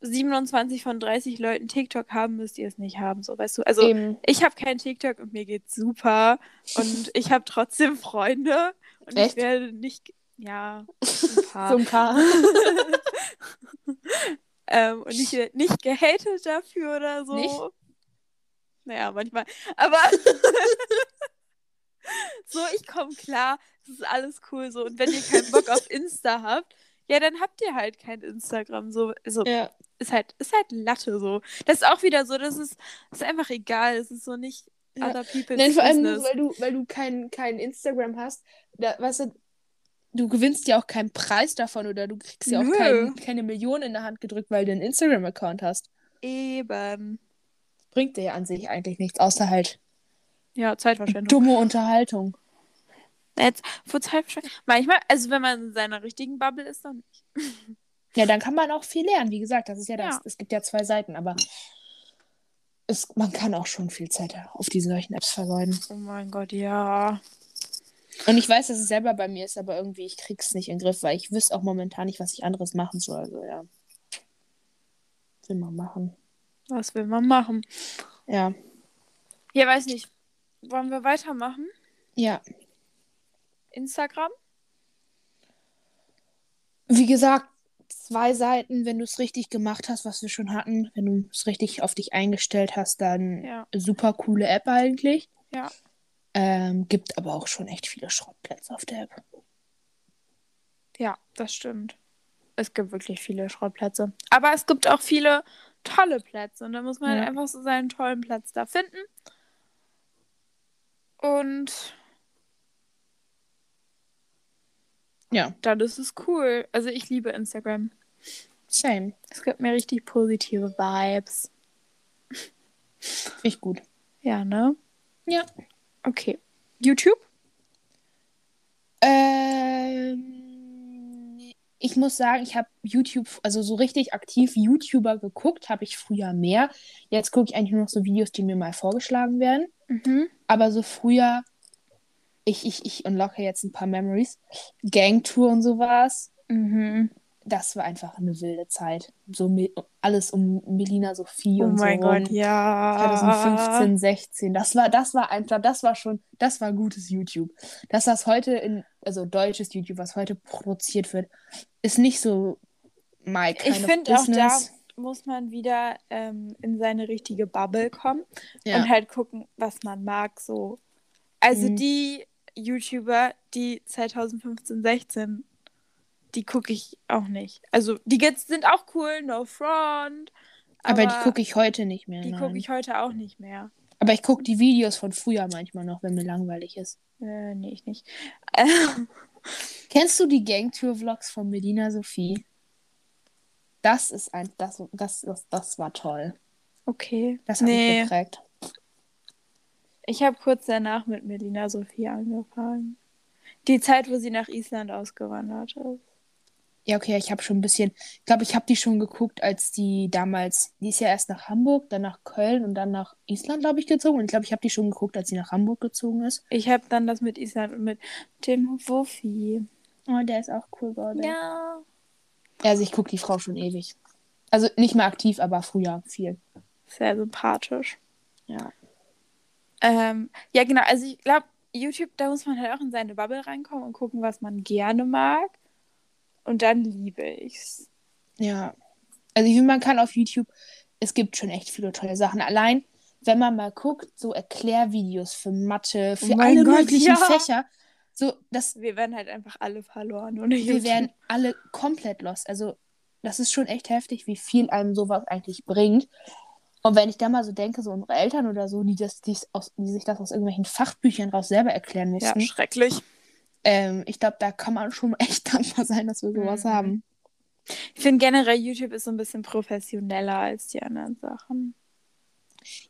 27 von 30 Leuten TikTok haben, müsst ihr es nicht haben, so weißt du. Also Eben. ich habe kein TikTok und mir geht's super und <laughs> ich habe trotzdem Freunde und Echt? ich werde nicht, ja, ein <laughs> paar. So ein paar. <laughs> ähm, und ich werde nicht gehatet dafür oder so. Nicht? Naja, manchmal. Aber <laughs> so, ich komme klar, das ist alles cool so. Und wenn ihr keinen Bock auf Insta habt, ja, dann habt ihr halt kein Instagram. So, also, ja. ist halt, ist halt Latte so. Das ist auch wieder so, das ist, das ist einfach egal. Es ist so nicht Ja. other people's Nein, vor allem business. weil du, weil du kein, kein Instagram hast. Da, weißt du, du gewinnst ja auch keinen Preis davon oder du kriegst ja auch kein, keine Million in der Hand gedrückt, weil du einen Instagram-Account hast. Eben. Bringt dir ja an sich eigentlich nichts, außer halt Ja, Zeitverschwendung. dumme Unterhaltung. Jetzt, vor Zeitverschwendung. Manchmal, also wenn man in seiner richtigen Bubble ist, dann nicht. Ja, dann kann man auch viel lernen. Wie gesagt, das ist ja das. Ja. Es gibt ja zwei Seiten, aber es, man kann auch schon viel Zeit auf diese solchen Apps vergeuden. Oh mein Gott, ja. Und ich weiß, dass es selber bei mir ist, aber irgendwie, ich krieg's nicht in den Griff, weil ich wüsste auch momentan nicht, was ich anderes machen soll. Also ja. Will mal machen. Was will man machen? Ja. Ja, weiß nicht. Wollen wir weitermachen? Ja. Instagram? Wie gesagt, zwei Seiten, wenn du es richtig gemacht hast, was wir schon hatten, wenn du es richtig auf dich eingestellt hast, dann Ja. super coole App eigentlich. Ja. Ähm, gibt aber auch schon echt viele Schrottplätze auf der App. Ja, das stimmt. Es gibt wirklich viele Schrottplätze. Aber es gibt auch viele tolle Plätze. Und da muss man Ja. halt einfach so seinen tollen Platz da finden. Und Ja, dann ist es cool. Also ich liebe Instagram. Same. Es gibt mir richtig positive Vibes. Ich gut. Ja, ne? Ja. Okay. YouTube? Ähm, ich muss sagen, ich habe YouTube, also so richtig aktiv YouTuber geguckt, habe ich früher mehr. Jetzt gucke ich eigentlich nur noch so Videos, die mir mal vorgeschlagen werden. Mhm. Aber so früher, ich, ich, ich unlocke jetzt ein paar Memories. Gangtour und sowas. Mhm. Das war einfach eine wilde Zeit. So alles um Melina Sophie Oh und mein so rum. Gott, ja. 2015, 16. Das war, das war einfach, das war schon, das war gutes YouTube. Dass das heute in, also deutsches YouTube, was heute produziert wird, ist nicht so my kind Ich finde auch da muss man wieder ähm, in seine richtige Bubble kommen Ja. und halt gucken, was man mag. So. Also Mhm. die YouTuber, die 2015, 16, die gucke ich auch nicht. Also die jetzt sind auch cool, no front. aber, die gucke ich heute nicht mehr. Die gucke ich heute auch nicht mehr. Aber ich gucke die Videos von früher manchmal noch, wenn mir langweilig ist. Äh, nee, ich nicht. <laughs> <laughs> Kennst du die Gangtour-Vlogs von Medina Sophie? Das ist ein, das, das, das, das war toll. okay. Das hat mich nee, geprägt. ich habe kurz danach mit Melina Sophie angefangen. Die Zeit, wo sie nach Island ausgewandert ist. Ja, okay, ich habe schon ein bisschen, ich glaube, ich habe die schon geguckt, als die damals, die ist ja erst nach Hamburg, dann nach Köln und dann nach Island, glaube ich, gezogen. Und ich glaube, ich habe die schon geguckt, als sie nach Hamburg gezogen ist. Ich habe dann das mit Island und mit dem Wuffi. Oh, der ist auch cool geworden. Ja. Also ich gucke die Frau schon ewig. Also nicht mehr aktiv, aber früher viel. Sehr sympathisch. Ja. Ähm, ja, genau. Also ich glaube, YouTube, da muss man halt auch in seine Bubble reinkommen und gucken, was man gerne mag. Und dann liebe ich's. Ja. Also ich finde, man kann auf YouTube, es gibt schon echt viele tolle Sachen. Allein, wenn man mal guckt, so Erklärvideos für Mathe, für Oh alle Gott, möglichen ja. Fächer. So, das, Wir werden halt einfach alle verloren ohne wir YouTube. werden alle komplett lost. Also, das ist schon echt heftig, wie viel einem sowas eigentlich bringt. Und wenn ich da mal so denke, so unsere Eltern oder so, die, das, die, aus, die sich das aus irgendwelchen Fachbüchern raus selber erklären ja, mussten, schrecklich. Ähm, ich glaube, da kann man schon <laughs> echt dankbar sein, dass wir sowas Mhm. haben. Ich finde generell, YouTube ist so ein bisschen professioneller als die anderen Sachen.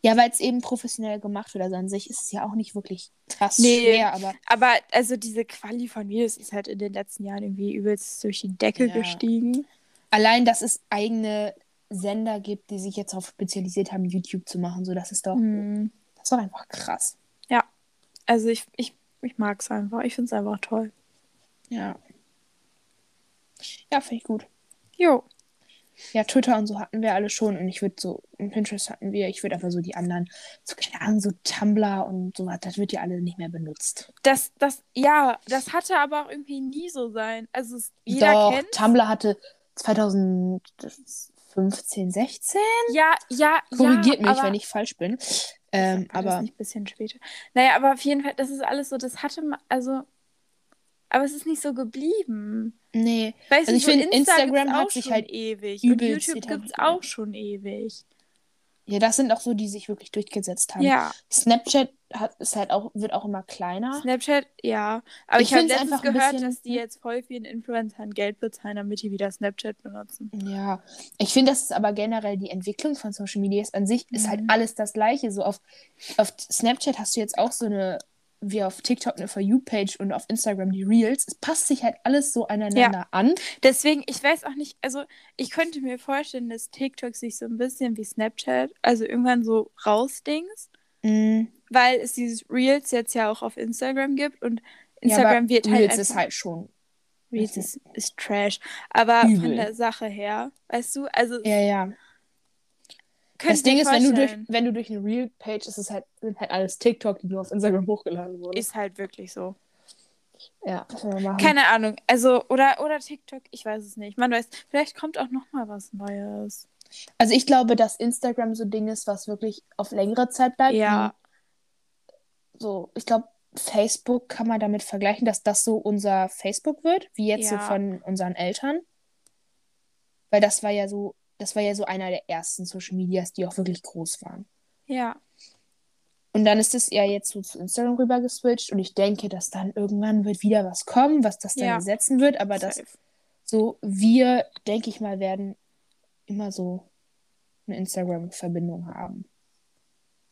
Ja, weil es eben professionell gemacht wird. Also an sich ist es ja auch nicht wirklich krass Nee. schwer, aber Aber also diese Quali von Videos ist halt in den letzten Jahren irgendwie übelst durch die Decke Ja. gestiegen. allein, dass es eigene Sender gibt, die sich jetzt darauf spezialisiert haben, YouTube zu machen, so das ist doch, Hm. das ist doch einfach krass. Also ich, ich, ich mag es einfach. Ich finde es einfach toll. Ja. Ja, finde ich gut. Jo. Ja, Twitter und so hatten wir alle schon und ich würde so, und Pinterest hatten wir, ich würde einfach so die anderen, so keine Ahnung, so Tumblr und sowas, das wird ja alle nicht mehr benutzt. Das, das, ja, das hatte aber auch irgendwie nie so sein. Also es, jeder Doch, kennt. Tumblr hatte 2015, 16? Ja, ja, Korrigiert ja, mich, wenn ich falsch bin. Ähm, man das aber nicht ein bisschen später. Naja, aber auf jeden Fall, das ist alles so, das hatte man, also, aber es ist nicht so geblieben. nee, Weißt Also ich finde, Insta Instagram hat sich halt ewig. Und YouTube gibt es auch schon ewig. ja, das sind auch so, die sich wirklich durchgesetzt haben. Ja, Snapchat hat, ist halt auch, wird auch immer kleiner. Snapchat, ja. Aber Ich ich, habe letztens einfach ein gehört, bisschen- dass die jetzt voll vielen Influencern Geld bezahlen, damit die wieder Snapchat benutzen. Ja, ich finde, das ist aber generell die Entwicklung von Social Media ist an sich ist halt Mhm. alles das Gleiche. So auf, auf Snapchat hast du jetzt auch so eine, wie auf TikTok eine For You-Page und auf Instagram die Reels. Es passt sich halt alles so aneinander an. Deswegen, ich weiß auch nicht, also ich könnte mir vorstellen, dass TikTok sich so ein bisschen wie Snapchat, also irgendwann so rausdings, Mm, weil es dieses Reels jetzt ja auch auf Instagram gibt und ja, Instagram aber wird halt Reels ist halt schon. Reels ist, ist Trash, aber Übel. von der Sache her, weißt du, also Ja, ja. Das Ding ist, wenn du durch, wenn du durch eine Reel-Page, ist es halt, sind halt alles TikTok, die nur auf Instagram hochgeladen wurden. ist halt wirklich so. ja. Keine Ahnung, also oder oder TikTok, ich weiß es nicht. Man weiß, vielleicht kommt auch noch mal was Neues. Also ich glaube, dass Instagram so ein Ding ist, was wirklich auf längere Zeit bleibt. Ja, so, ich glaube, Facebook kann man damit vergleichen, dass das so unser Facebook wird, wie jetzt so Ja. von unseren Eltern. Weil das war ja so, das war ja so einer der ersten Social Medias, die auch wirklich groß waren. ja, Und dann ist es ja jetzt so zu Instagram rüber geswitcht und ich denke, dass dann irgendwann wird wieder was kommen, was das dann Ja. ersetzen wird, aber das safe. so wir, denke ich mal, werden immer so eine Instagram-Verbindung haben.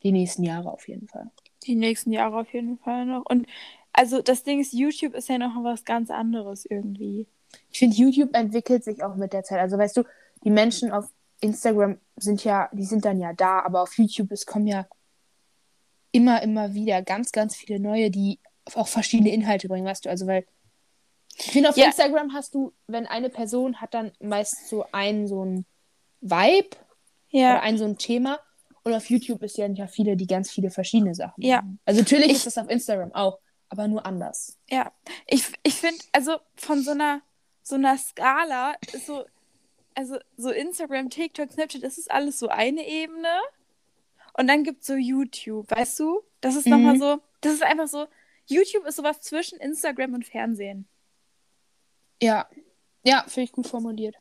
Die nächsten Jahre auf jeden Fall. Die nächsten Jahre auf jeden Fall noch. Und also das Ding ist, YouTube ist ja noch was ganz anderes irgendwie. Ich finde, YouTube entwickelt sich auch mit der Zeit. Also weißt du, die Menschen auf Instagram sind ja, die sind dann ja da, aber auf YouTube, es kommen ja immer, immer wieder ganz, ganz viele neue, die auch verschiedene Inhalte bringen, weißt du, also weil Ich finde, auf Ja. Instagram hast du, wenn eine Person hat dann meist so einen so ein Vibe oder Ja. ein so ein Thema. Und auf YouTube ist ja ja viele, die ganz viele verschiedene Sachen Ja. machen. Also natürlich Ich- ist das auf Instagram auch, aber nur anders. Ja. Ich, ich finde, also von so einer, so einer Skala ist so, also so Instagram, TikTok, Snapchat, das ist alles so eine Ebene. Und dann gibt es so YouTube, weißt du? Das ist Mhm. nochmal so, das ist einfach so, YouTube ist sowas zwischen Instagram und Fernsehen. Ja. Ja, finde ich gut formuliert.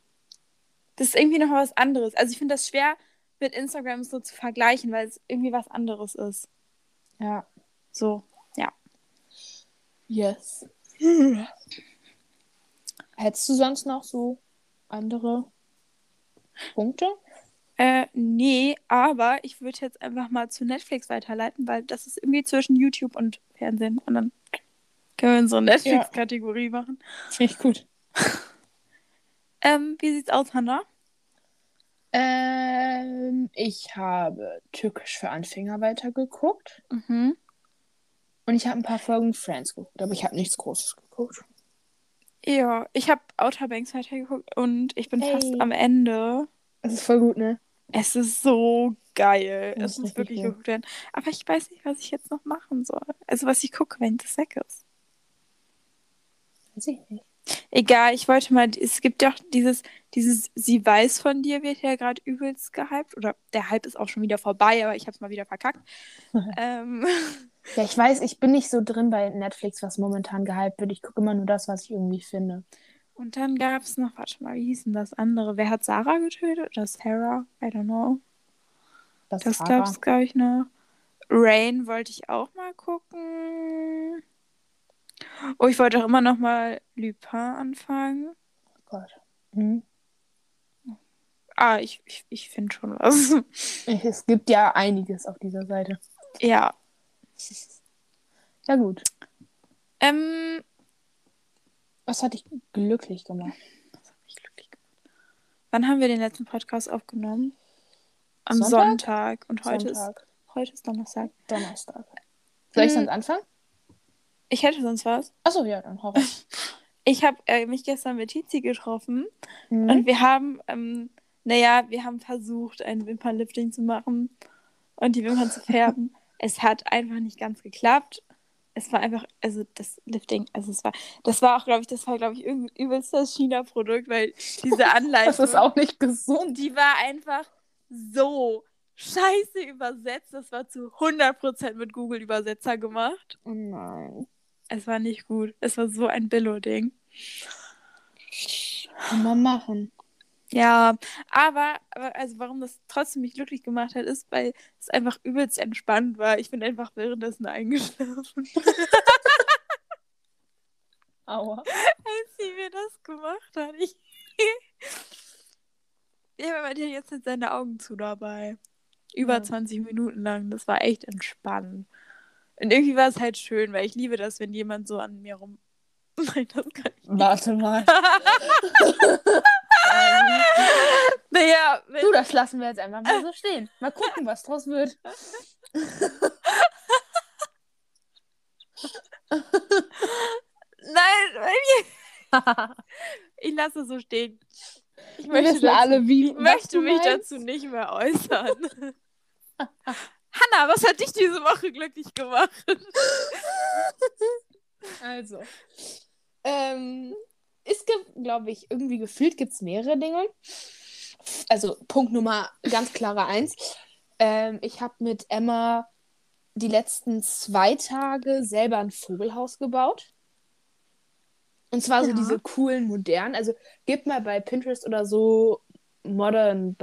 Das ist irgendwie noch was anderes. Also ich finde das schwer mit Instagram so zu vergleichen, weil es irgendwie was anderes ist. Ja. So, ja. Yes. <laughs> Hättest du sonst noch so andere Punkte? Äh, nee, aber ich würde jetzt einfach mal zu Netflix weiterleiten, weil das ist irgendwie zwischen YouTube und Fernsehen. Und dann können wir unsere Netflix-Kategorie machen. Finde ich gut. <laughs> Ähm, wie sieht's aus, Hannah? Ähm, ich habe Türkisch für Anfänger weitergeguckt. Mhm. Und ich habe ein paar Folgen Friends geguckt, aber ich habe nichts Großes geguckt. Ja, ich habe Outer Banks weitergeguckt und ich bin Ey. fast am Ende. Das ist voll gut, ne? Es ist so geil. Das Es ist muss wirklich gut. werden. Aber ich weiß nicht, was ich jetzt noch machen soll. Also, was ich gucke, wenn das weg ist. Weiß ich nicht. Egal, ich wollte mal, es gibt ja auch dieses, dieses Sie weiß von dir wird ja gerade übelst gehypt. Oder der Hype ist auch schon wieder vorbei, aber ich habe es mal wieder verkackt. <laughs> ähm, Ja, ich weiß, ich bin nicht so drin bei Netflix, was momentan gehypt wird. Ich gucke immer nur das, was ich irgendwie finde. und dann gab es noch, warte mal, wie hieß denn das andere? Wer hat Sarah getötet? Oder Sarah? I don't know. Das, Das Sarah. gab's, glaube ich, noch. Rain wollte ich auch mal gucken. Oh, ich wollte auch immer noch mal Lupin anfangen. Oh Gott. Mhm. Ah, ich, ich, ich finde schon was. <laughs> Es gibt ja einiges auf dieser Seite. ja. Ja, gut. Ähm, Was hat dich glücklich gemacht? ich glücklich gemacht. Wann haben wir den letzten Podcast aufgenommen? Am Sonntag? Sonntag. Und heute, Ist, Sonntag, heute ist Donnerstag. Donnerstag. Soll ich Hm. sonst anfangen? Ich hätte sonst was. Achso, ja, dann hau raus. <laughs> Ich habe äh, mich gestern mit Tizi getroffen Mhm. und wir haben, ähm, naja, wir haben versucht, ein Wimpernlifting zu machen und die Wimpern zu färben. <laughs> es hat einfach nicht ganz geklappt. Es war einfach, also das Lifting, also es war, das war auch, glaube ich, das war, glaube ich, übelst das China-Produkt, weil diese <laughs> Anleitung. Das ist auch nicht gesund. die war einfach so scheiße übersetzt. Das war zu 100% mit Google-Übersetzer gemacht. Oh nein. Es war nicht gut. Es war so ein Billo-Ding. Kann man machen. Ja, aber, aber also warum das trotzdem mich glücklich gemacht hat, ist, weil es einfach übelst entspannt war. Ich bin einfach währenddessen eingeschlafen, <laughs> Aua. als sie mir das gemacht hat. Ich <laughs> ja, aber der hat jetzt halt seine Augen zu dabei. Über Ja. 20 Minuten lang. Das war echt entspannend. Und irgendwie war es halt schön, weil ich liebe das, wenn jemand so an mir rum. <laughs> Nein, das kann ich nicht. Warte mal. <laughs> Naja, wenn, du, das lassen wir jetzt einfach mal so stehen. Mal gucken, was draus wird. nein, wenn ich lasse es so stehen. Ich möchte, dazu, alle, wie. ich möchte mich meinst. dazu nicht mehr äußern. <laughs> Hanna, was hat dich diese Woche glücklich gemacht? <laughs> Also. Ähm, es gibt, glaube ich, irgendwie gefühlt gibt es mehrere Dinge. Also Punkt Nummer ganz klare eins. Ähm, ich habe mit Emma die letzten zwei Tage selber ein Vogelhaus gebaut. Und zwar so Ja. diese coolen, modernen. Also gebt mal bei Pinterest oder so Modern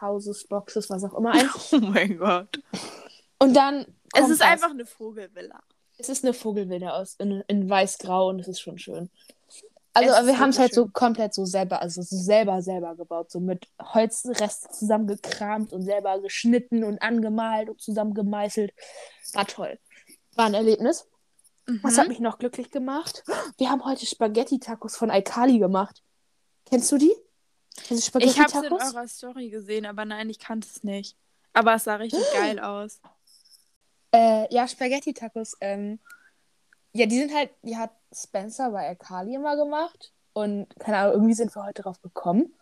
Birdhouses, Boxes, was auch immer <laughs> ein. Oh mein Gott. Und dann. Es ist was. einfach eine Vogelvilla. Es ist eine Vogelwilde aus in, in weiß-grau und es ist schon schön. Also Es wir haben es halt so komplett so selber, also so selber selber gebaut, so mit Holzresten zusammengekramt und selber geschnitten und angemalt und zusammengemeißelt. War toll. War ein Erlebnis. Was Mhm. hat mich noch glücklich gemacht? Wir haben heute Spaghetti-Tacos von Alkali gemacht. Kennst du die? Also Ich habe es in eurer Story gesehen, aber nein, ich kannte es nicht. Aber es sah richtig <gasps> geil aus. Äh, ja, Spaghetti-Tacos. Ähm, Ja, die sind halt, die hat Spencer bei Akali immer gemacht. Und keine Ahnung, irgendwie sind wir heute drauf gekommen.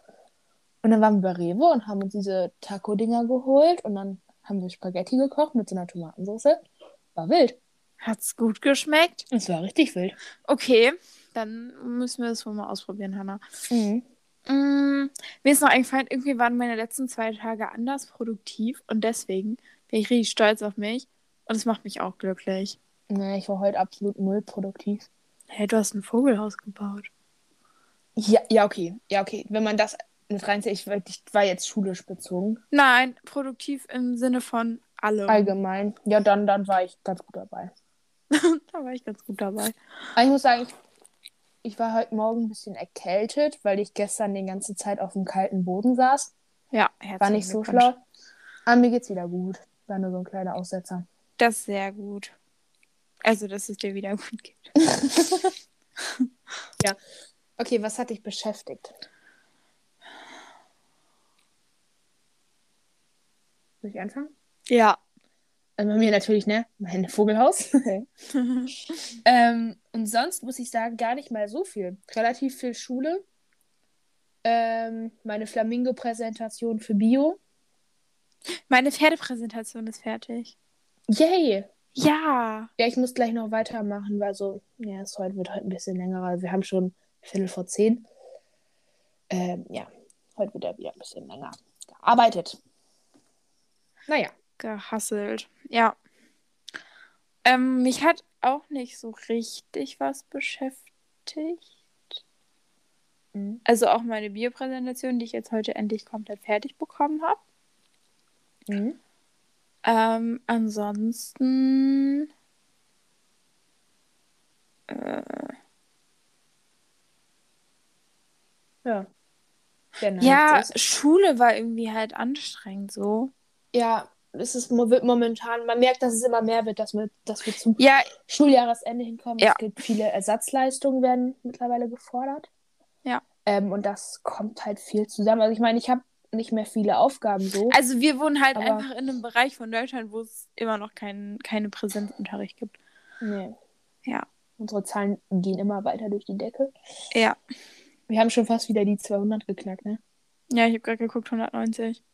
Und dann waren wir bei Rewe und haben uns diese Taco-Dinger geholt. Und dann haben wir Spaghetti gekocht mit so einer Tomatensauce. War wild. Hat's gut geschmeckt? Es war richtig wild. Okay, dann müssen wir das wohl mal ausprobieren, Hannah. Mhm. Mm, mir ist noch eingefallen, irgendwie waren meine letzten zwei Tage anders produktiv und deswegen bin ich richtig stolz auf mich und es macht mich auch glücklich. Nee, ich war heute absolut null produktiv. Hey, du hast ein Vogelhaus gebaut. Ja, ja, okay. Ja, okay. Wenn man das mit reinzieht, ich, ich war jetzt schulisch bezogen. Nein, produktiv im Sinne von allem. Allgemein. Ja, dann, dann war ich ganz gut dabei. <laughs> da war ich ganz gut dabei. Aber ich muss sagen, ich, ich war heute Morgen ein bisschen erkältet, weil ich gestern die ganze Zeit auf dem kalten Boden saß. Ja, War nicht so schlau. Aber mir geht's wieder gut. War nur so ein kleiner Aussetzer. Das ist sehr gut. Also, dass es dir wieder gut geht. <laughs> <laughs> ja. Okay, was hat dich beschäftigt? Soll ich anfangen? Ja. Also bei mir natürlich, ne? Mein Vogelhaus. <laughs> <laughs> ähm, und sonst muss ich sagen, gar nicht mal so viel. Relativ viel Schule. Ähm, meine Flamingo-Präsentation für Bio. Meine Pferdepräsentation ist fertig. Yay! Ja. Ja, ich muss gleich noch weitermachen, weil so, ja, es heute wird heute ein bisschen länger, weil wir haben schon Viertel vor zehn. Ähm, ja, heute wird er wieder ein bisschen länger gearbeitet. Naja. Gehasselt. Ja. Ähm, mich hat auch nicht so richtig was beschäftigt. Mhm. Also auch meine Biopräsentation, die ich jetzt heute endlich komplett fertig bekommen habe. Mhm. Ähm, ansonsten. Äh, Ja. Ja. Schule war irgendwie halt anstrengend so. Ja, es ist, wird momentan, man merkt, dass es immer mehr wird, dass wir, dass wir zum Ja, Schuljahresende hinkommen. Ja. Es gibt viele Ersatzleistungen, werden mittlerweile gefordert. Ja. Ähm, und das kommt halt viel zusammen. Also ich meine, ich habe nicht mehr viele Aufgaben so. also wir wohnen halt Aber- einfach in einem Bereich von Deutschland, wo es immer noch kein, keine Präsenzunterricht gibt. nee. Ja. Unsere Zahlen gehen immer weiter durch die Decke. Ja. Wir haben schon fast wieder die 200 geknackt, ne? Ja, ich habe gerade geguckt, 190.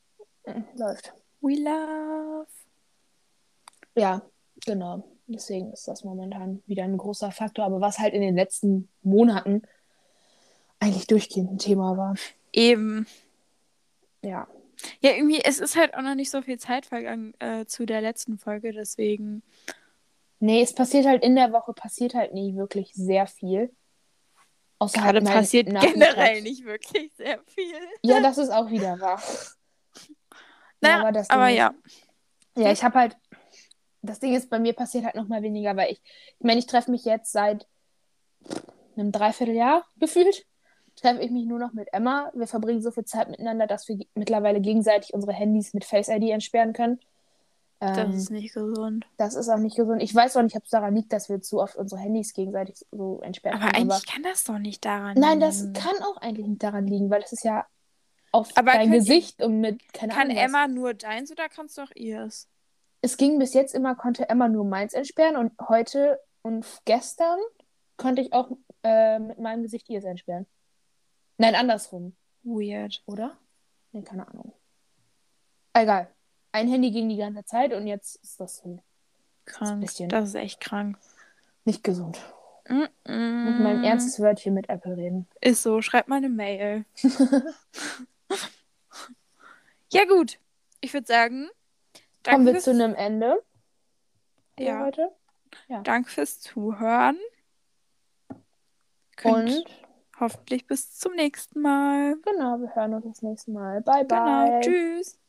Mhm, Läuft. We love. Ja, genau. Deswegen ist das momentan wieder ein großer Faktor. Aber was halt in den letzten Monaten eigentlich durchgehend ein Thema war. Eben. Ja. Ja, irgendwie, es ist halt auch noch nicht so viel Zeit vergangen äh, zu der letzten Folge, deswegen. Nee, es passiert halt in der Woche, passiert halt nie wirklich sehr viel. Außer Gerade halt passiert generell nicht wirklich sehr viel. Ja, <laughs> das ist auch wieder wahr. Naja, aber aber ist- ja. Ja, ich habe halt. Das Ding ist, bei mir passiert halt noch mal weniger, weil ich. Ich meine, ich treffe mich jetzt seit einem Dreivierteljahr gefühlt. Treffe ich mich nur noch mit Emma. Wir verbringen so viel Zeit miteinander, dass wir mittlerweile gegenseitig unsere Handys mit Face ID entsperren können. Das Ähm, ist nicht gesund. das ist auch nicht gesund. Ich weiß auch nicht, ob es daran liegt, dass wir zu oft unsere Handys gegenseitig so entsperren Aber können. eigentlich kann das doch nicht daran Nein, das liegen. kann auch eigentlich nicht daran liegen, weil das ist ja auf Aber dein Gesicht und mit, keine Kann Ahnung. Emma nur deins oder kannst du auch ihrs? Es ging bis jetzt immer, konnte Emma nur meins entsperren und heute und gestern konnte ich auch äh, mit meinem Gesicht ihres entsperren. Nein, andersrum, Weird. oder? Nee, keine Ahnung. Egal. Ein Handy ging die ganze Zeit und jetzt ist das so Krank. bisschen- Das ist echt krank. nicht gesund. Mm Muss mein -mm. ernstes Wörtchen mit Apple reden. Ist so, schreib mal eine Mail. <laughs> ja, gut. Ich würde sagen, danke Kommen wir fürs, zu einem Ende Ja. heute. danke fürs Zuhören. Könnt Und hoffentlich bis zum nächsten Mal. genau, wir hören uns das nächste Mal. Bye, bye. Genau. Tschüss.